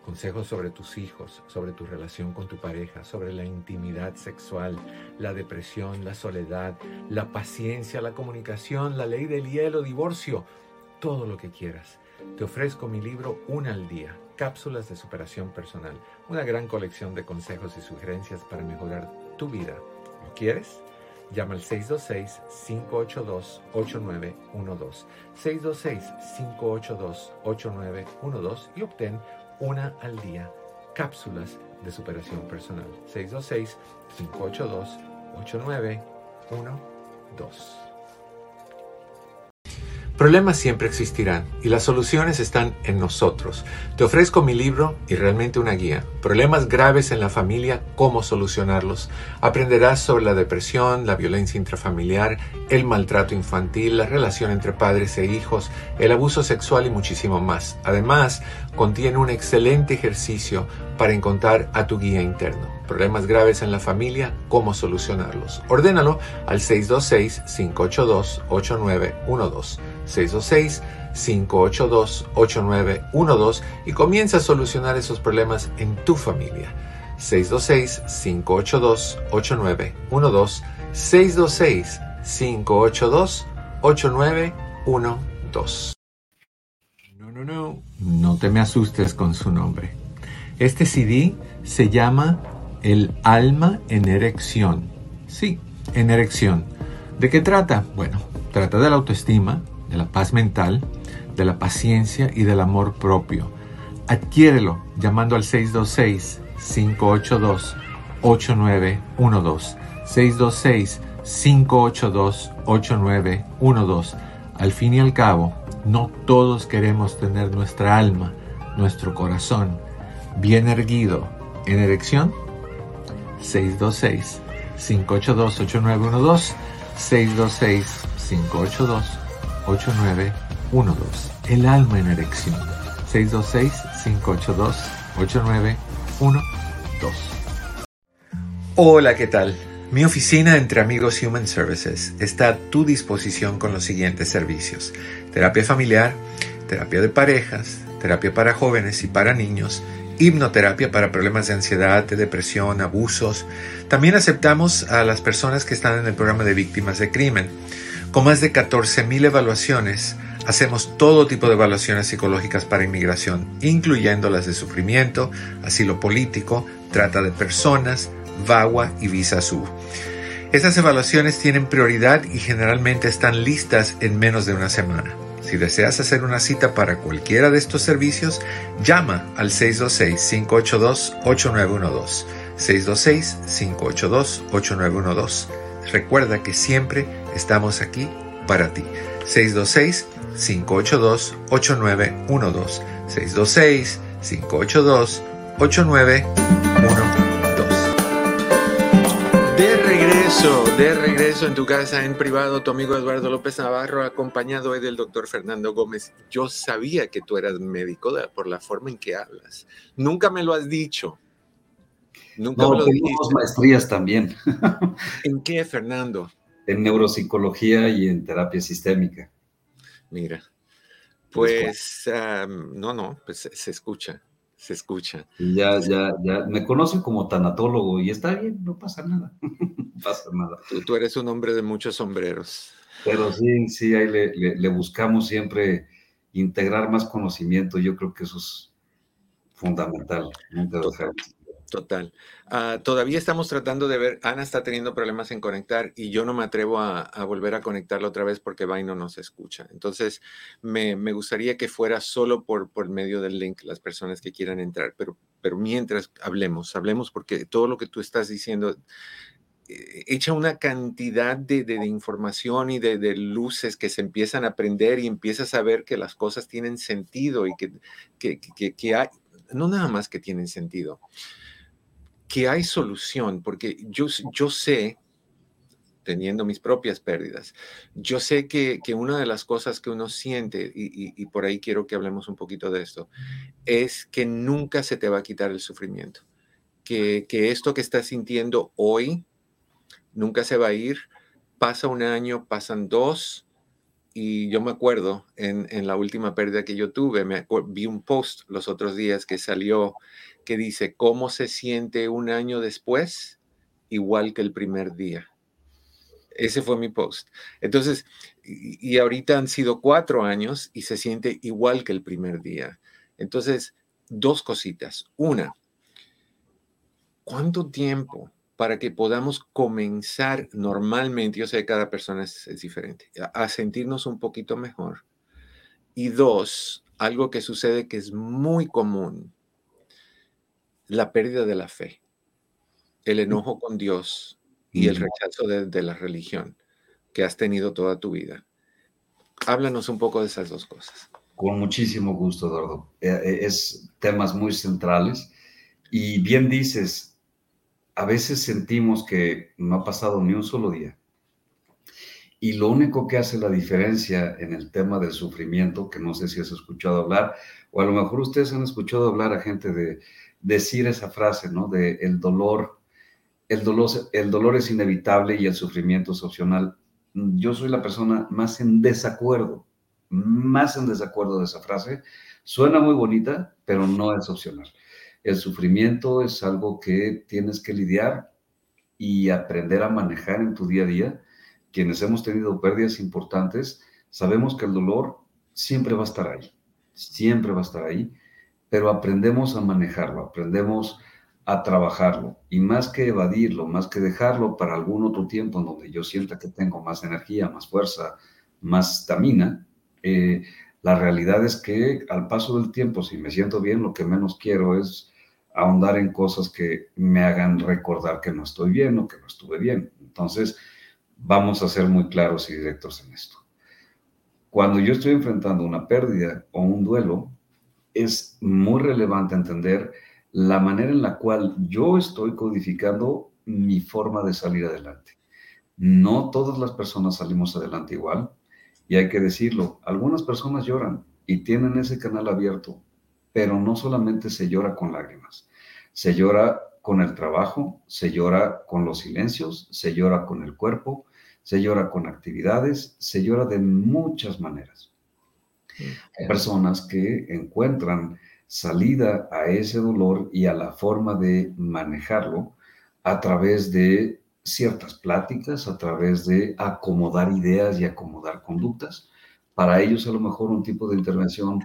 Consejos sobre tus hijos, sobre tu relación con tu pareja, sobre la intimidad sexual, la depresión, la soledad, la paciencia, la comunicación, la ley del hielo, divorcio, todo lo que quieras. Te ofrezco mi libro Una al día, Cápsulas de Superación Personal, una gran colección de consejos y sugerencias para mejorar tu vida. ¿Lo quieres? Llama al 626-582-8912. 626-582-8912 y obtén una al día, cápsulas de superación personal. 626-582-8912. Problemas siempre existirán y las soluciones están en nosotros. Te ofrezco mi libro y realmente una guía. Problemas graves en la familia, cómo solucionarlos. Aprenderás sobre la depresión, la violencia intrafamiliar, el maltrato infantil, la relación entre padres e hijos, el abuso sexual y muchísimo más. Además, contiene un excelente ejercicio para encontrar a tu guía interno. Problemas graves en la familia, cómo solucionarlos. Ordénalo al 626-582-8912. 626-582-8912 y comienza a solucionar esos problemas en tu familia. 626-582-8912. 626-582-8912. No, no, no, no te me asustes con su nombre. Este CD se llama El alma en erección. Sí, en erección. ¿De qué trata? Bueno, trata de la autoestima, la paz mental, de la paciencia y del amor propio. Adquiérelo llamando al 626-582-8912. 626-582-8912. Al fin y al cabo, no todos queremos tener nuestra alma, nuestro corazón bien erguido en erección. 626-582-8912. 626-582-8912. 8912. El alma en erección. 626-582-8912. Hola, ¿qué tal? Mi oficina entre amigos Human Services está a tu disposición con los siguientes servicios. Terapia familiar, terapia de parejas, terapia para jóvenes y para niños, hipnoterapia para problemas de ansiedad, de depresión, abusos. También aceptamos a las personas que están en el programa de víctimas de crimen. Con más de 14.000 evaluaciones, hacemos todo tipo de evaluaciones psicológicas para inmigración, incluyendo las de sufrimiento, asilo político, trata de personas, VAWA y Visa Sur. Estas evaluaciones tienen prioridad y generalmente están listas en menos de una semana. Si deseas hacer una cita para cualquiera de estos servicios, llama al 626-582-8912. 626-582-8912. Recuerda que siempre estamos aquí para ti. 626-582-8912. 626-582-8912. De regreso, de regreso en tu casa en privado, tu amigo Eduardo López Navarro, acompañado hoy del doctor Fernando Gómez. Yo sabía que tú eras médico por la forma en que hablas. Nunca me lo has dicho. Nunca lo tenemos maestrías también. ¿En qué, Fernando? En neuropsicología y en terapia sistémica. Mira, pues, no, no, pues se escucha se escucha. ya, ya, ya, me conocen como tanatólogo y está bien, no pasa nada, no pasa nada. Tú, eres un hombre de muchos sombreros. Pero sí, sí, ahí le, buscamos siempre integrar más conocimiento, yo creo que eso es fundamental, nunca Total. Ah, todavía estamos tratando de ver, Ana está teniendo problemas en conectar y yo no me atrevo a, volver a conectarla otra vez porque Vaino no se escucha. Entonces, me, gustaría que fuera solo por, por medio del link las personas que quieran entrar, pero, mientras hablemos, hablemos porque todo lo que tú estás diciendo eh, echa una cantidad de, información y de, luces que se empiezan a aprender y empiezas a ver que las cosas tienen sentido y que, que, que hay, no nada más que tienen sentido que hay solución, porque yo, yo sé, teniendo mis propias pérdidas, yo sé que, una de las cosas que uno siente, y, por ahí quiero que hablemos un poquito de esto, es que nunca se te va a quitar el sufrimiento, que, esto que estás sintiendo hoy nunca se va a ir, pasa un año, pasan dos, y yo me acuerdo en, en, la última pérdida que yo tuve, me vi un post los otros días que salió que dice, ¿cómo se siente un año después? Igual que el primer día. Ese fue mi post. Entonces, y, ahorita han sido cuatro años y se siente igual que el primer día. Entonces, dos cositas. Una, ¿cuánto tiempo para que podamos comenzar normalmente, yo sé que cada persona es, diferente, a sentirnos un poquito mejor? Y dos, algo que sucede que es muy común la pérdida de la fe, el enojo con Dios y el rechazo de, la religión que has tenido toda tu vida. Háblanos un poco de esas dos cosas. Con muchísimo gusto, Eduardo. Eh, eh, es temas muy centrales y bien dices, a veces sentimos que no ha pasado ni un solo día. Y lo único que hace la diferencia en el tema del sufrimiento, que no sé si has escuchado hablar, o a lo mejor ustedes han escuchado hablar a gente de, decir esa frase, ¿no? De el dolor, el dolor, el dolor es inevitable y el sufrimiento es opcional. Yo soy la persona más en desacuerdo, más en desacuerdo de esa frase. Suena muy bonita, pero no es opcional. El sufrimiento es algo que tienes que lidiar y aprender a manejar en tu día a día. Quienes hemos tenido pérdidas importantes, sabemos que el dolor siempre va a estar ahí, siempre va a estar ahí pero aprendemos a manejarlo, aprendemos a trabajarlo y más que evadirlo, más que dejarlo para algún otro tiempo en donde yo sienta que tengo más energía, más fuerza, más estamina, eh, la realidad es que al paso del tiempo, si me siento bien, lo que menos quiero es ahondar en cosas que me hagan recordar que no estoy bien o que no estuve bien. Entonces, vamos a ser muy claros y directos en esto. Cuando yo estoy enfrentando una pérdida o un duelo, es muy relevante entender la manera en la cual yo estoy codificando mi forma de salir adelante. No todas las personas salimos adelante igual y hay que decirlo, algunas personas lloran y tienen ese canal abierto, pero no solamente se llora con lágrimas, se llora con el trabajo, se llora con los silencios, se llora con el cuerpo, se llora con actividades, se llora de muchas maneras. Hay personas que encuentran salida a ese dolor y a la forma de manejarlo a través de ciertas pláticas, a través de acomodar ideas y acomodar conductas. Para ellos a lo mejor un tipo de intervención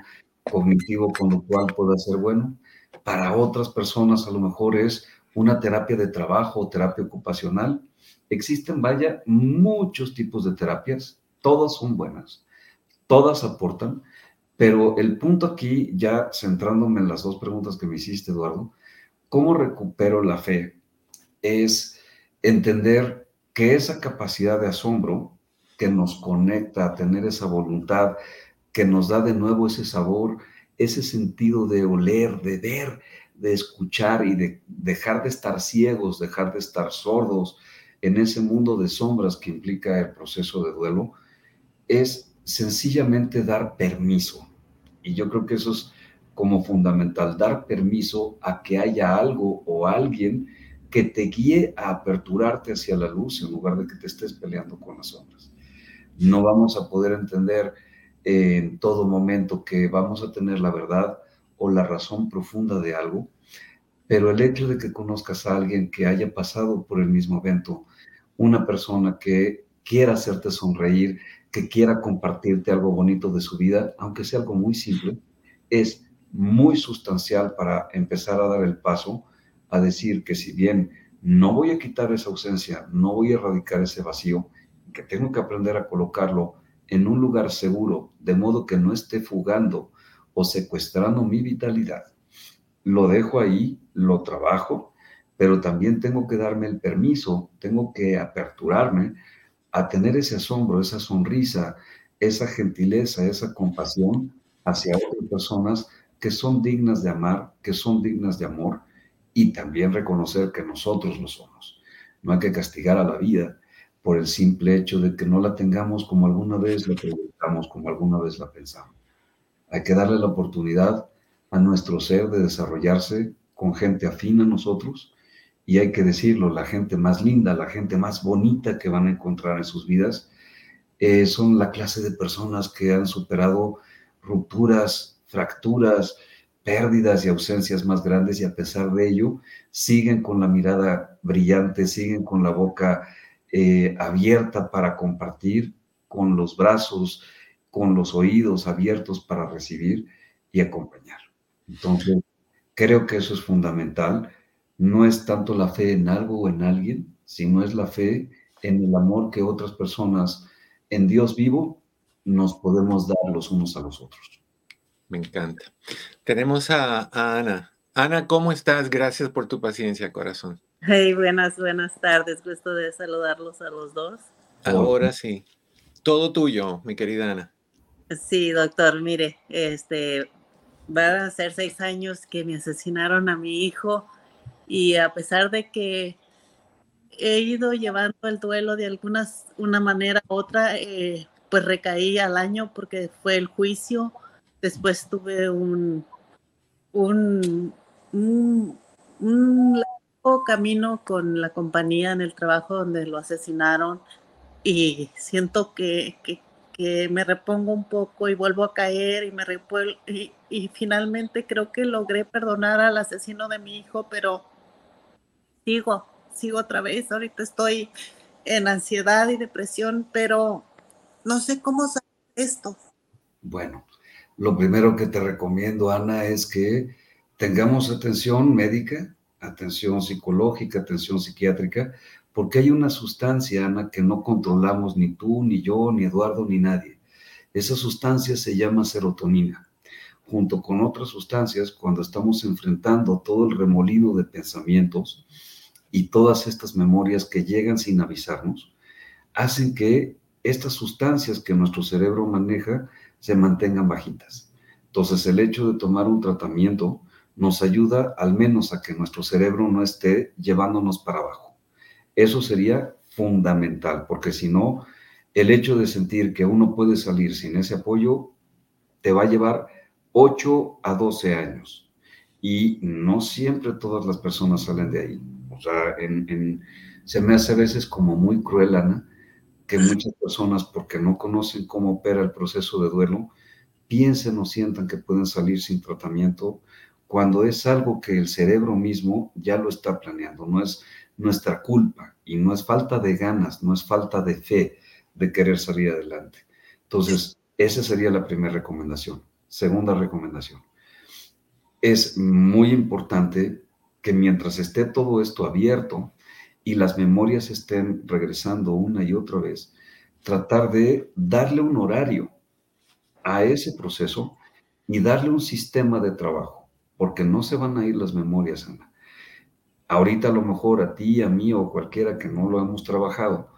cognitivo conductual puede ser bueno. Para otras personas a lo mejor es una terapia de trabajo o terapia ocupacional. Existen, vaya, muchos tipos de terapias, todas son buenas, todas aportan, pero el punto aquí, ya centrándome en las dos preguntas que me hiciste, Eduardo, ¿cómo recupero la fe? Es entender que esa capacidad de asombro que nos conecta a tener esa voluntad, que nos da de nuevo ese sabor, ese sentido de oler, de ver, de escuchar y de dejar de estar ciegos, dejar de estar sordos en ese mundo de sombras que implica el proceso de duelo, es sencillamente dar permiso. Y yo creo que eso es como fundamental, dar permiso a que haya algo o alguien que te guíe a aperturarte hacia la luz en lugar de que te estés peleando con las sombras. No vamos a poder entender en todo momento que vamos a tener la verdad o la razón profunda de algo, pero el hecho de que conozcas a alguien que haya pasado por el mismo evento, una persona que quiera hacerte sonreír, que quiera compartirte algo bonito de su vida, aunque sea algo muy simple, es muy sustancial para empezar a dar el paso a decir que si bien no voy a quitar esa ausencia, no voy a erradicar ese vacío, que tengo que aprender a colocarlo en un lugar seguro, de modo que no esté fugando o secuestrando mi vitalidad. Lo dejo ahí, lo trabajo, pero también tengo que darme el permiso, tengo que aperturarme a tener ese asombro, esa sonrisa, esa gentileza, esa compasión hacia otras personas que son dignas de amar, que son dignas de amor y también reconocer que nosotros lo somos. No hay que castigar a la vida por el simple hecho de que no la tengamos como alguna vez la proyectamos, como alguna vez la pensamos. Hay que darle la oportunidad a nuestro ser de desarrollarse con gente afín a nosotros y hay que decirlo, la gente más linda, la gente más bonita que van a encontrar en sus vidas eh, son la clase de personas que han superado rupturas, fracturas, pérdidas y ausencias más grandes y a pesar de ello siguen con la mirada brillante, siguen con la boca eh, abierta para compartir, con los brazos, con los oídos abiertos para recibir y acompañar. Entonces, creo que eso es fundamental. No es tanto la fe en algo o en alguien, sino es la fe en el amor que otras personas en Dios vivo nos podemos dar los unos a los otros. Me encanta. Tenemos a, Ana. Ana, ¿cómo estás? Gracias por tu paciencia, corazón. Hey, buenas, buenas tardes. Gusto de saludarlos a los dos. Ahora sí. Todo tuyo, mi querida Ana. Sí, doctor, mire, este, van a ser seis años que me asesinaron a mi hijo y a pesar de que he ido llevando el duelo de algunas, una manera u otra, eh, pues recaí al año porque fue el juicio. Después tuve un, un, un, largo camino con la compañía en el trabajo donde lo asesinaron y siento que, que, me repongo un poco y vuelvo a caer y me y, y finalmente creo que logré perdonar al asesino de mi hijo, pero sigo, sigo otra vez. Ahorita estoy en ansiedad y depresión, pero no sé cómo saber esto. Bueno, lo primero que te recomiendo, Ana, es que tengamos atención médica, atención psicológica, atención psiquiátrica, porque hay una sustancia, Ana, que no controlamos ni tú, ni yo, ni Eduardo, ni nadie. Esa sustancia se llama serotonina. Junto con otras sustancias, cuando estamos enfrentando todo el remolino de pensamientos y todas estas memorias que llegan sin avisarnos, hacen que estas sustancias que nuestro cerebro maneja se mantengan bajitas. Entonces, el hecho de tomar un tratamiento nos ayuda al menos a que nuestro cerebro no esté llevándonos para abajo. Eso sería fundamental, porque si no, el hecho de sentir que uno puede salir sin ese apoyo te va a llevar 8 a 12 años. y no siempre todas las personas salen de ahí. O sea, se me hace a veces como muy cruel, Ana, que muchas personas, porque no conocen cómo opera el proceso de duelo, piensen o sientan que pueden salir sin tratamiento cuando es algo que el cerebro mismo ya lo está planeando, no es nuestra culpa y no es falta de ganas, no es falta de fe de querer salir adelante. Entonces, esa sería la primera recomendación. Segunda recomendación. Es muy importante que mientras esté todo esto abierto y las memorias estén regresando una y otra vez, tratar de darle un horario a ese proceso y darle un sistema de trabajo, porque no se van a ir las memorias, Ana. Ahorita a lo mejor a ti, a mí o cualquiera que no lo hemos trabajado,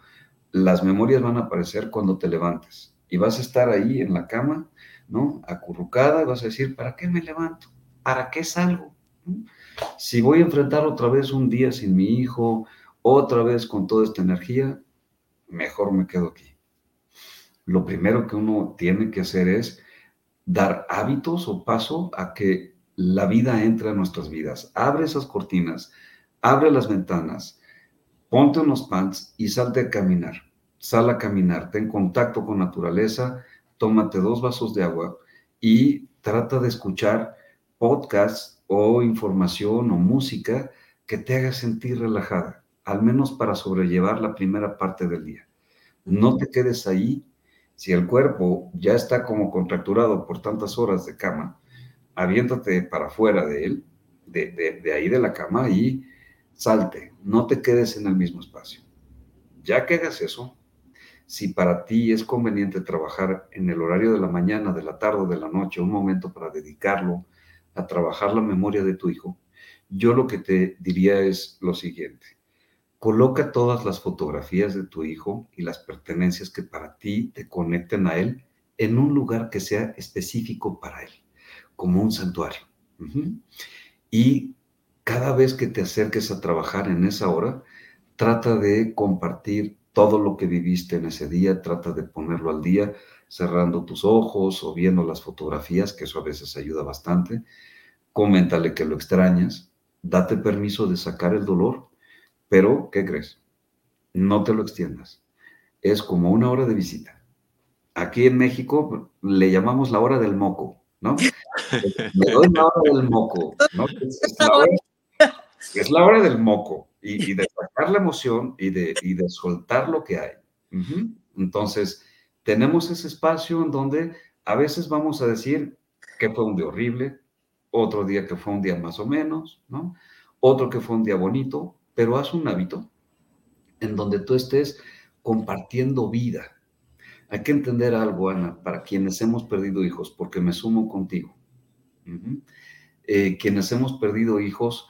las memorias van a aparecer cuando te levantes y vas a estar ahí en la cama, ¿no? Acurrucada y vas a decir, ¿para qué me levanto? ¿Para qué salgo? Si voy a enfrentar otra vez un día sin mi hijo, otra vez con toda esta energía, mejor me quedo aquí. Lo primero que uno tiene que hacer es dar hábitos o paso a que la vida entre a nuestras vidas. Abre esas cortinas, abre las ventanas, ponte unos pants y salte a caminar. Sal a caminar, ten contacto con naturaleza, tómate dos vasos de agua y trata de escuchar podcasts o información o música que te haga sentir relajada, al menos para sobrellevar la primera parte del día. No te quedes ahí. Si el cuerpo ya está como contracturado por tantas horas de cama, aviéntate para afuera de él, de, de ahí de la cama y salte, no te quedes en el mismo espacio. Ya que hagas eso, si para ti es conveniente trabajar en el horario de la mañana, de la tarde o de la noche, un momento para dedicarlo a trabajar la memoria de tu hijo, yo lo que te diría es lo siguiente. Coloca todas las fotografías de tu hijo y las pertenencias que para ti te conecten a él en un lugar que sea específico para él, como un santuario. Y cada vez que te acerques a trabajar en esa hora, trata de compartir todo lo que viviste en ese día, trata de ponerlo al día, cerrando tus ojos o viendo las fotografías, que eso a veces ayuda bastante. Coméntale que lo extrañas, date permiso de sacar el dolor, pero, ¿qué crees? No te lo extiendas. Es como una hora de visita. Aquí en México le llamamos la hora del moco, ¿no? Me doy la hora del moco, ¿no? es la hora del moco y, de sacar la emoción y de, de soltar lo que hay. Entonces, tenemos ese espacio en donde a veces vamos a decir que fue un día horrible, otro día que fue un día más o menos, ¿no? Otro que fue un día bonito, pero haz un hábito en donde tú estés compartiendo vida. Hay que entender algo, Ana, para quienes hemos perdido hijos, porque me sumo contigo. Eh, quienes hemos perdido hijos,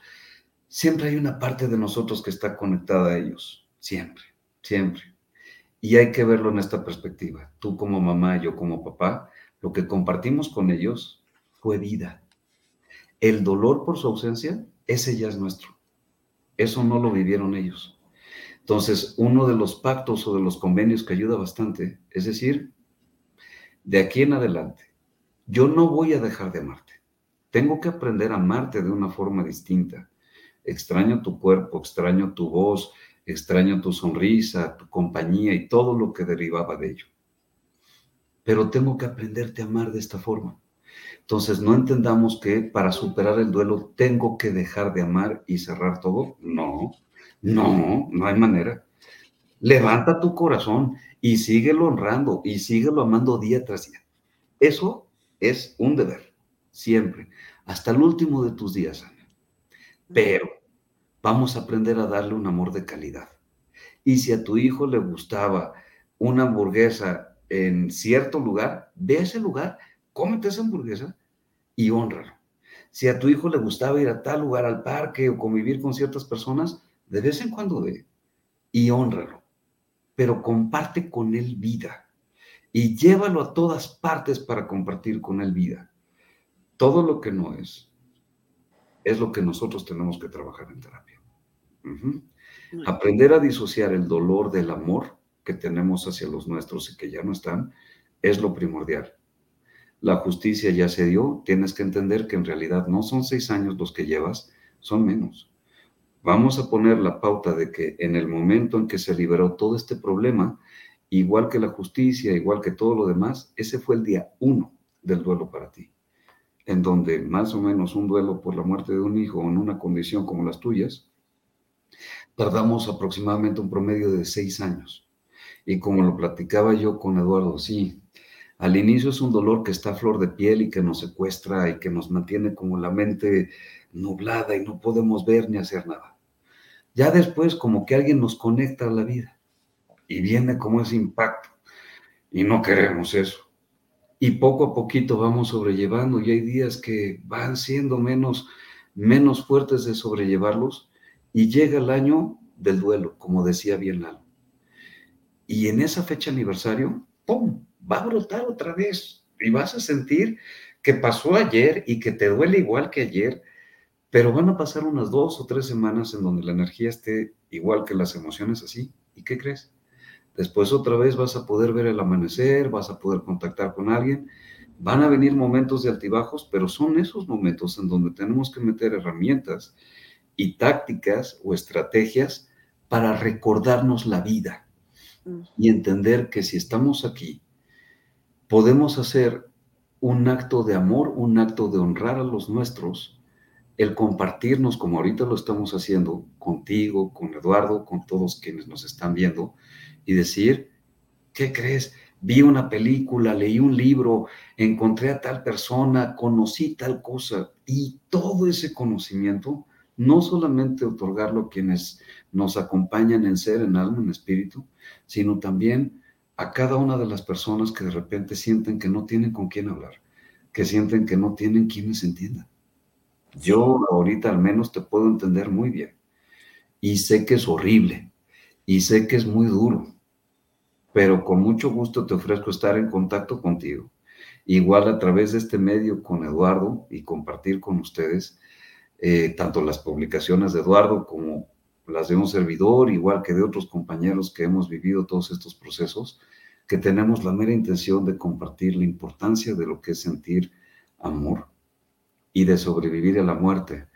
siempre hay una parte de nosotros que está conectada a ellos, siempre, siempre. Y hay que verlo en esta perspectiva. Tú como mamá, yo como papá, lo que compartimos con ellos fue vida. El dolor por su ausencia, ese ya es nuestro. Eso no lo vivieron ellos. Entonces, uno de los pactos o de los convenios que ayuda bastante es decir, de aquí en adelante, yo no voy a dejar de amarte. Tengo que aprender a amarte de una forma distinta extraño tu cuerpo, extraño tu voz, extraño tu sonrisa, tu compañía y todo lo que derivaba de ello. Pero tengo que aprenderte a amar de esta forma. Entonces, no entendamos que para superar el duelo tengo que dejar de amar y cerrar todo. No, no, no hay manera. Levanta tu corazón y síguelo honrando y síguelo amando día tras día. Eso es un deber, siempre, hasta el último de tus días, pero vamos a aprender a darle un amor de calidad. Y si a tu hijo le gustaba una hamburguesa en cierto lugar, ve a ese lugar, cómete esa hamburguesa y honralo. Si a tu hijo le gustaba ir a tal lugar, al parque o convivir con ciertas personas, de vez en cuando ve y honralo. Pero comparte con él vida y llévalo a todas partes para compartir con él vida. Todo lo que no es, es lo que nosotros tenemos que trabajar en terapia. Aprender a disociar el dolor del amor que tenemos hacia los nuestros y que ya no están es lo primordial. la justicia ya se dio, tienes que entender que en realidad no son seis años los que llevas, son menos. Vamos a poner la pauta de que en el momento en que se liberó todo este problema, igual que la justicia, igual que todo lo demás, ese fue el día uno del duelo para ti, en donde más o menos un duelo por la muerte de un hijo en una condición como las tuyas, tardamos aproximadamente un promedio de seis años. Y como lo platicaba yo con Eduardo, sí, al inicio es un dolor que está a flor de piel y que nos secuestra y que nos mantiene como la mente nublada y no podemos ver ni hacer nada. Ya después como que alguien nos conecta a la vida y viene como ese impacto y no queremos eso. Y poco a poquito vamos sobrellevando y hay días que van siendo menos, menos fuertes de sobrellevarlos y llega el año del duelo, como decía bien Lalo. Y en esa fecha aniversario, ¡pum! va a brotar otra vez y vas a sentir que pasó ayer y que te duele igual que ayer, pero van a pasar unas dos o tres semanas en donde la energía esté igual que las emociones así. ¿Y qué crees? Después otra vez vas a poder ver el amanecer, vas a poder contactar con alguien. Van a venir momentos de altibajos, pero son esos momentos en donde tenemos que meter herramientas y tácticas o estrategias para recordarnos la vida y entender que si estamos aquí podemos hacer un acto de amor, un acto de honrar a los nuestros, el compartirnos como ahorita lo estamos haciendo contigo, con Eduardo, con todos quienes nos están viendo, y decir, ¿qué crees? Vi una película, leí un libro, encontré a tal persona, conocí tal cosa, y todo ese conocimiento, no solamente otorgarlo a quienes nos acompañan en ser, en alma, en espíritu, sino también a cada una de las personas que de repente sienten que no tienen con quién hablar, que sienten que no tienen quienes entiendan. Yo ahorita al menos te puedo entender muy bien y sé que es horrible y sé que es muy duro, pero con mucho gusto te ofrezco estar en contacto contigo. Igual a través de este medio con Eduardo y compartir con ustedes eh, tanto las publicaciones de Eduardo como las de un servidor, igual que de otros compañeros que hemos vivido todos estos procesos, que tenemos la mera intención de compartir la importancia de lo que es sentir amor y de sobrevivir a la muerte.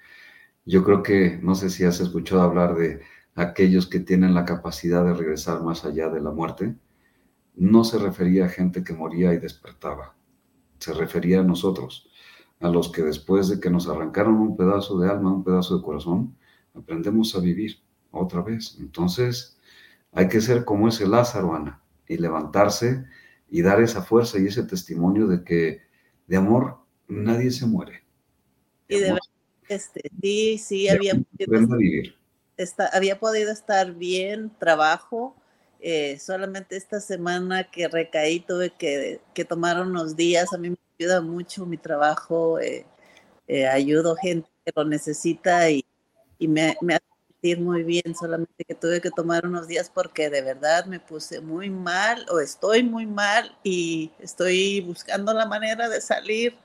Yo creo que, no sé si has escuchado hablar de aquellos que tienen la capacidad de regresar más allá de la muerte, no se refería a gente que moría y despertaba, se refería a nosotros, a los que después de que nos arrancaron un pedazo de alma, un pedazo de corazón, aprendemos a vivir otra vez. Entonces, hay que ser como ese Lázaro, Ana, y levantarse y dar esa fuerza y ese testimonio de que de amor nadie se muere. y de verdad, este, sí, sí, había podido, había podido estar bien, trabajo. Eh, solamente esta semana que recaí tuve que, que, tomar unos días. A mí me ayuda mucho mi trabajo. Eh, eh, ayudo gente que lo necesita y, y me, me hace sentir muy bien, solamente que tuve que tomar unos días porque de verdad me puse muy mal o estoy muy mal y estoy buscando la manera de salir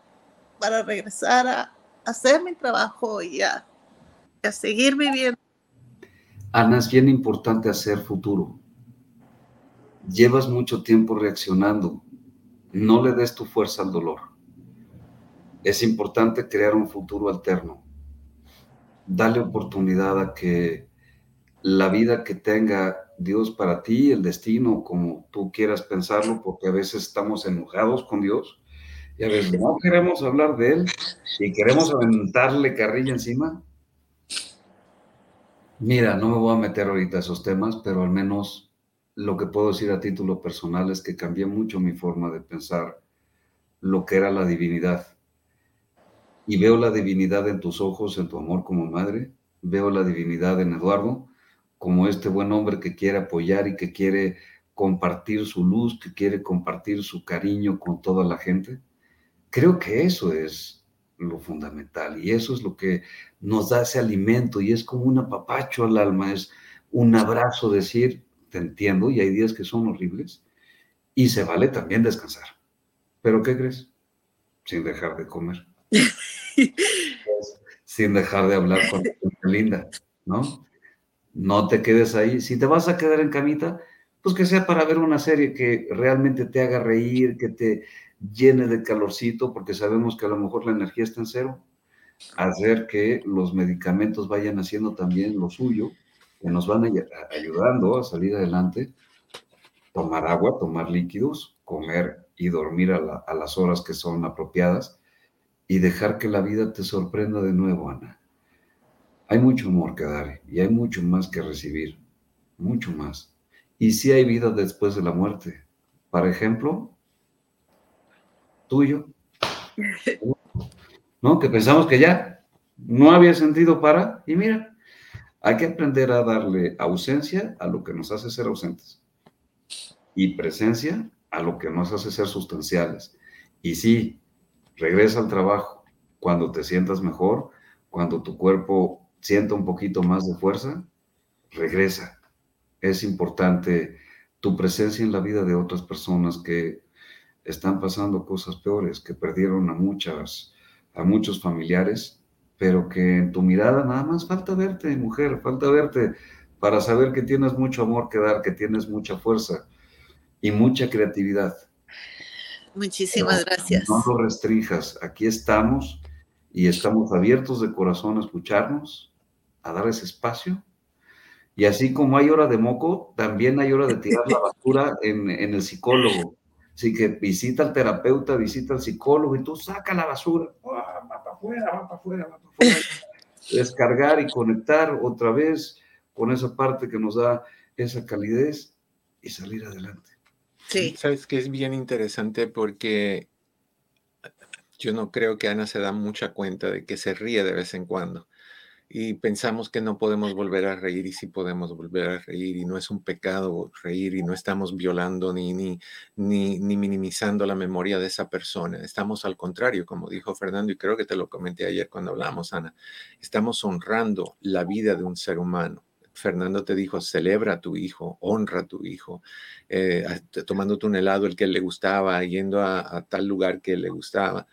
para regresar a, hacer mi trabajo y a, a seguir viviendo. Ana, es bien importante hacer futuro. Llevas mucho tiempo reaccionando. No le des tu fuerza al dolor. Es importante crear un futuro alterno dale oportunidad a que la vida que tenga Dios para ti, el destino, como tú quieras pensarlo, porque a veces estamos enojados con Dios y a veces no queremos hablar de Él y queremos aventarle carrilla encima. Mira, no me voy a meter ahorita a esos temas, pero al menos lo que puedo decir a título personal es que cambié mucho mi forma de pensar lo que era la divinidad y veo la divinidad en tus ojos, en tu amor como madre, veo la divinidad en Eduardo, como este buen hombre que quiere apoyar y que quiere compartir su luz, que quiere compartir su cariño con toda la gente. Creo que eso es lo fundamental y eso es lo que nos da ese alimento y es como un apapacho al alma, es un abrazo decir, te entiendo y hay días que son horribles y se vale también descansar. Pero ¿qué crees? Sin dejar de comer. sin dejar de hablar con tu linda, ¿no? No te quedes ahí. Si te vas a quedar en camita, pues que sea para ver una serie que realmente te haga reír, que te llene de calorcito, porque sabemos que a lo mejor la energía está en cero, hacer que los medicamentos vayan haciendo también lo suyo, que nos van ayudando a salir adelante, tomar agua, tomar líquidos, comer y dormir a, a las horas que son apropiadas y dejar que la vida te sorprenda de nuevo, Ana. Hay mucho amor que dar y hay mucho más que recibir, mucho más. Y si hay vida después de la muerte. Por ejemplo, tuyo. ¿No? Que pensamos que ya no había sentido para, y mira, hay que aprender a darle ausencia a lo que nos hace ser ausentes y presencia a lo que nos hace ser sustanciales. Y sí, regresa al trabajo cuando te sientas mejor, cuando tu cuerpo sienta un poquito más de fuerza, regresa. Es importante tu presencia en la vida de otras personas que están pasando cosas peores, que perdieron a muchas, a muchos familiares, pero que en tu mirada nada más falta verte, mujer, falta verte para saber que tienes mucho amor que dar, que tienes mucha fuerza y mucha creatividad. Muchísimas gracias. No lo restringas, aquí estamos y estamos abiertos de corazón a escucharnos, a dar ese espacio. Y así como hay hora de moco, también hay hora de tirar la basura en, en el psicólogo. Así que visita al terapeuta, visita al psicólogo y tú saca la basura. Va para afuera, va para afuera, va para afuera. Descargar y conectar otra vez con esa parte que nos da esa calidez y salir adelante. Sí. Sabes que es bien interesante porque yo no creo que Ana se da mucha cuenta de que se ríe de vez en cuando y pensamos que no podemos volver a reír y sí podemos volver a reír y no es un pecado reír y no estamos violando ni, ni, ni, ni, minimizando la memoria de esa persona. Estamos al contrario, como dijo Fernando y creo que te lo comenté ayer cuando hablábamos, Ana, estamos honrando la vida de un ser humano. Fernando te dijo, celebra a tu hijo, honra a tu hijo, eh, tomándote helado el que le gustaba, yendo a, tal lugar que le gustaba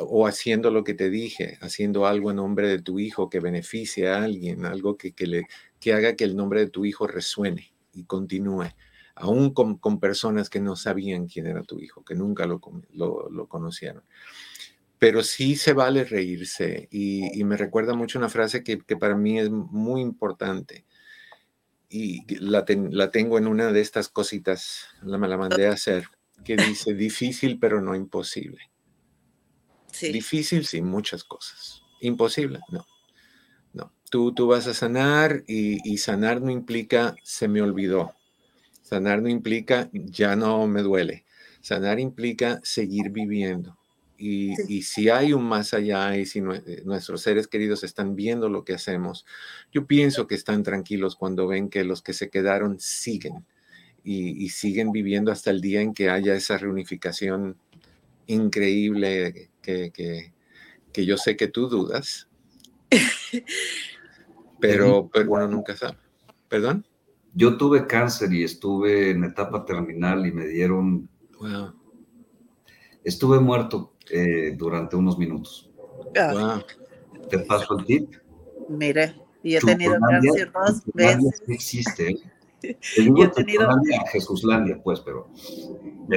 o haciendo lo que te dije, haciendo algo en nombre de tu hijo que beneficie a alguien, algo que, le, que haga que el nombre de tu hijo resuene y continúe, aún con, personas que no sabían quién era tu hijo, que nunca lo, lo, conocieron. Pero sí se vale reírse y, me recuerda mucho una frase que, para mí es muy importante y la, la, tengo en una de estas cositas, la, me la mandé a hacer, que dice difícil pero no imposible. Difícil, sí, muchas cosas. Imposible, no. No. Tú, tú vas a sanar y, sanar no implica se me olvidó. Sanar no implica ya no me duele. Sanar implica seguir viviendo. Y, y, si hay un más allá y si eh, nuestros seres queridos están viendo lo que hacemos, yo pienso que están tranquilos cuando ven que los que se quedaron siguen y, y siguen viviendo hasta el día en que haya esa reunificación increíble que, yo sé que tú dudas, pero, pero bueno, nunca sabe. ¿Perdón? Yo tuve cáncer y estuve en etapa terminal y me dieron... Estuve muerto eh, durante unos minutos. ¿Te paso el tip? Mire, y he tenido cáncer dos veces. existe, ¿eh? Yo he tenido... Pues, pero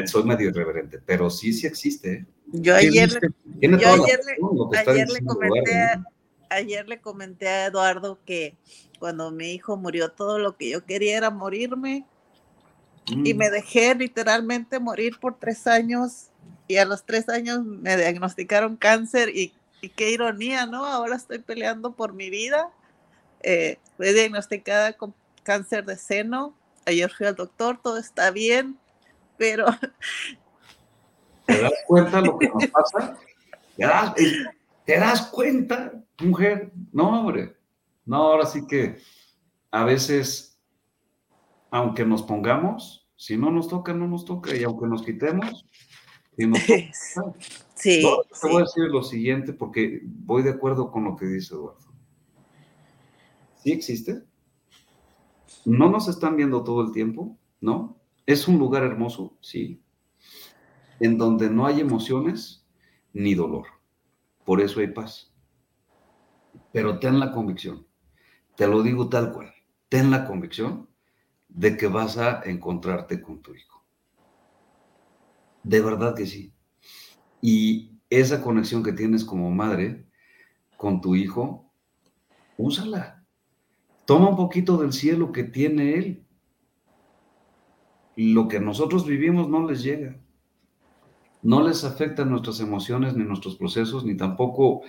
soy medio irreverente, pero sí, sí existe. ¿eh? Yo ayer, le, ayer, le, comenté, a, ayer le comenté a Eduardo que cuando mi hijo murió, todo lo que yo quería era morirme. Y me mm. dejé literalmente morir por tres años. Y a los tres años me diagnosticaron cáncer. Y, qué ironía, ¿no? Ahora estoy peleando por mi vida. Eh, fue diagnosticada con cáncer de seno. Ayer fui al doctor, todo está bien, pero ¿Te das cuenta lo que nos pasa? ¿Te das, cuenta, mujer? No, hombre. No, ahora sí que a veces, aunque nos pongamos, si no nos toca, no nos toca. Y aunque nos quitemos, si nos toca, sí, te voy a decir lo siguiente porque voy de acuerdo con lo que dice Eduardo. ¿Sí existe? ¿No nos están viendo todo el tiempo? ¿No? ¿Es un lugar hermoso? Sí en donde no hay emociones ni dolor. Por eso hay paz. Pero ten la convicción, te lo digo tal cual, ten la convicción de que vas a encontrarte con tu hijo. De verdad que sí. Y esa conexión que tienes como madre con tu hijo, úsala. Toma un poquito del cielo que tiene él. Lo que nosotros vivimos no les llega. No les afectan nuestras emociones, ni nuestros procesos, ni tampoco,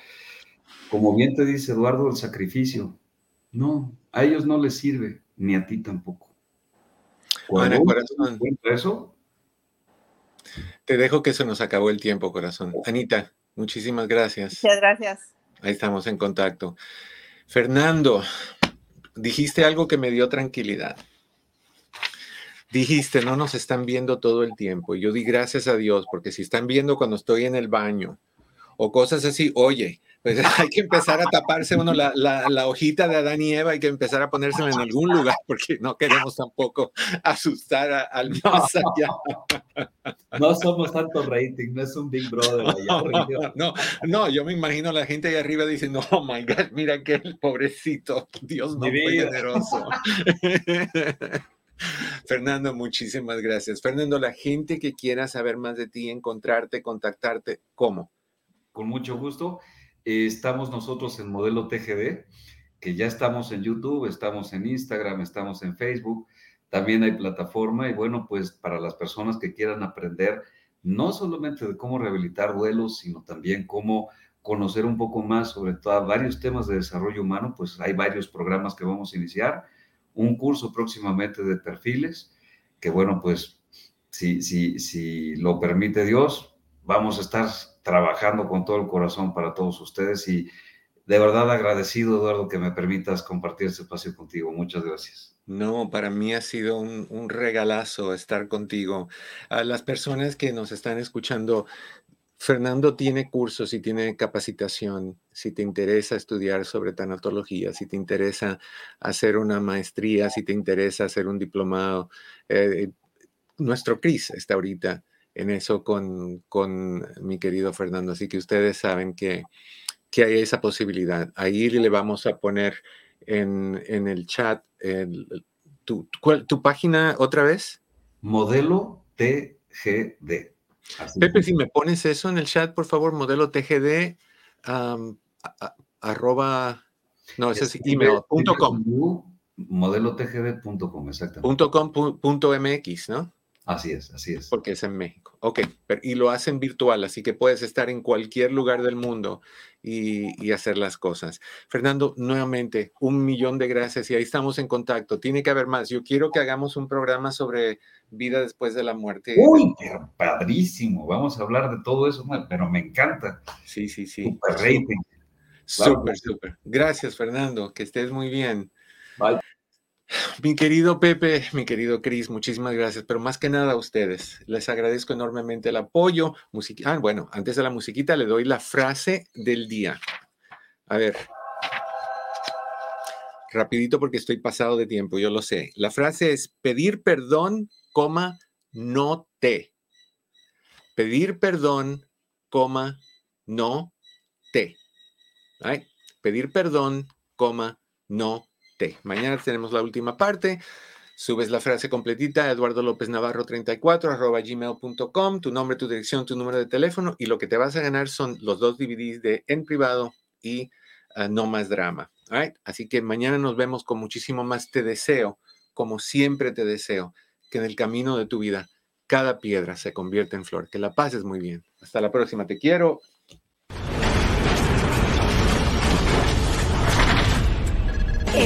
como bien te dice Eduardo, el sacrificio. No, a ellos no les sirve, ni a ti tampoco. Cuando corazón. eso, te dejo que se nos acabó el tiempo, corazón. Anita, muchísimas gracias. Muchas gracias. Ahí estamos en contacto. Fernando, dijiste algo que me dio tranquilidad. Dijiste, no nos están viendo todo el tiempo. Y yo di gracias a Dios, porque si están viendo cuando estoy en el baño o cosas así, oye, pues hay que empezar a taparse uno la, la, hojita de Adán y Eva, hay que empezar a ponérsela en algún lugar porque no queremos tampoco asustar al más allá. No somos tanto rating, no es un Big Brother. Allá no, no, yo me imagino a la gente ahí arriba diciendo, oh my God, mira que el pobrecito, Dios no fue generoso. Fernando, muchísimas gracias. Fernando, la gente que quiera saber más de ti, encontrarte, contactarte, ¿cómo? Con mucho gusto. Eh, estamos nosotros en Modelo TGD, que ya estamos en YouTube, estamos en Instagram, estamos en Facebook, también hay plataforma y bueno, pues para las personas que quieran aprender no solamente de cómo rehabilitar duelos, sino también cómo conocer un poco más sobre todo varios temas de desarrollo humano, pues hay varios programas que vamos a iniciar, un curso próximamente de perfiles, que bueno, pues si, si, si lo permite Dios, vamos a estar trabajando con todo el corazón para todos ustedes y de verdad agradecido, Eduardo, que me permitas compartir este espacio contigo. Muchas gracias. No, para mí ha sido un, regalazo estar contigo. A las personas que nos están escuchando, Fernando tiene cursos y tiene capacitación. Si te interesa estudiar sobre tanatología, si te interesa hacer una maestría, si te interesa hacer un diplomado, eh, nuestro CRIS está ahorita en eso con, con mi querido Fernando. Así que ustedes saben que, que hay esa posibilidad. Ahí le vamos a poner en, en el chat tu, tu, página otra vez. Modelo TGD. Pepe, si me pones eso en el chat, por favor, modelo TGD, arroba, no, ese es email, punto com. Modelo-tgd.com, exactamente. Punto com, punto MX, ¿no? Así es, así es. Porque es en México. Ok, y lo hacen virtual, así que puedes estar en cualquier lugar del mundo y, hacer las cosas. Fernando, nuevamente, un millón de gracias y ahí estamos en contacto. Tiene que haber más. Yo quiero que hagamos un programa sobre vida después de la muerte. Uy, pero padrísimo. Vamos a hablar de todo eso, pero me encanta. Sí, sí, sí. Super rating. Súper, súper. Gracias, Fernando. Que estés muy bien. Bye. Mi querido Pepe, mi querido Cris, muchísimas gracias, pero más que nada a ustedes. Les agradezco enormemente el apoyo. Ah, bueno, antes de la musiquita le doy la frase del día. A ver. Rapidito porque estoy pasado de tiempo, yo lo sé. La frase es pedir perdón, coma, no te. Pedir perdón, coma, no te. Pedir perdón, coma, no Mañana tenemos la última parte. Subes la frase completita, Eduardo López Navarro 34, arroba gmail.com, tu nombre, tu dirección, tu número de teléfono y lo que te vas a ganar son los dos DVDs de En Privado y ah, No Más Drama. Así que mañana nos vemos con muchísimo más. Te deseo, como siempre te deseo, que en el camino de tu vida cada piedra se convierta en flor. Que la pases muy bien. Hasta la próxima. Te quiero.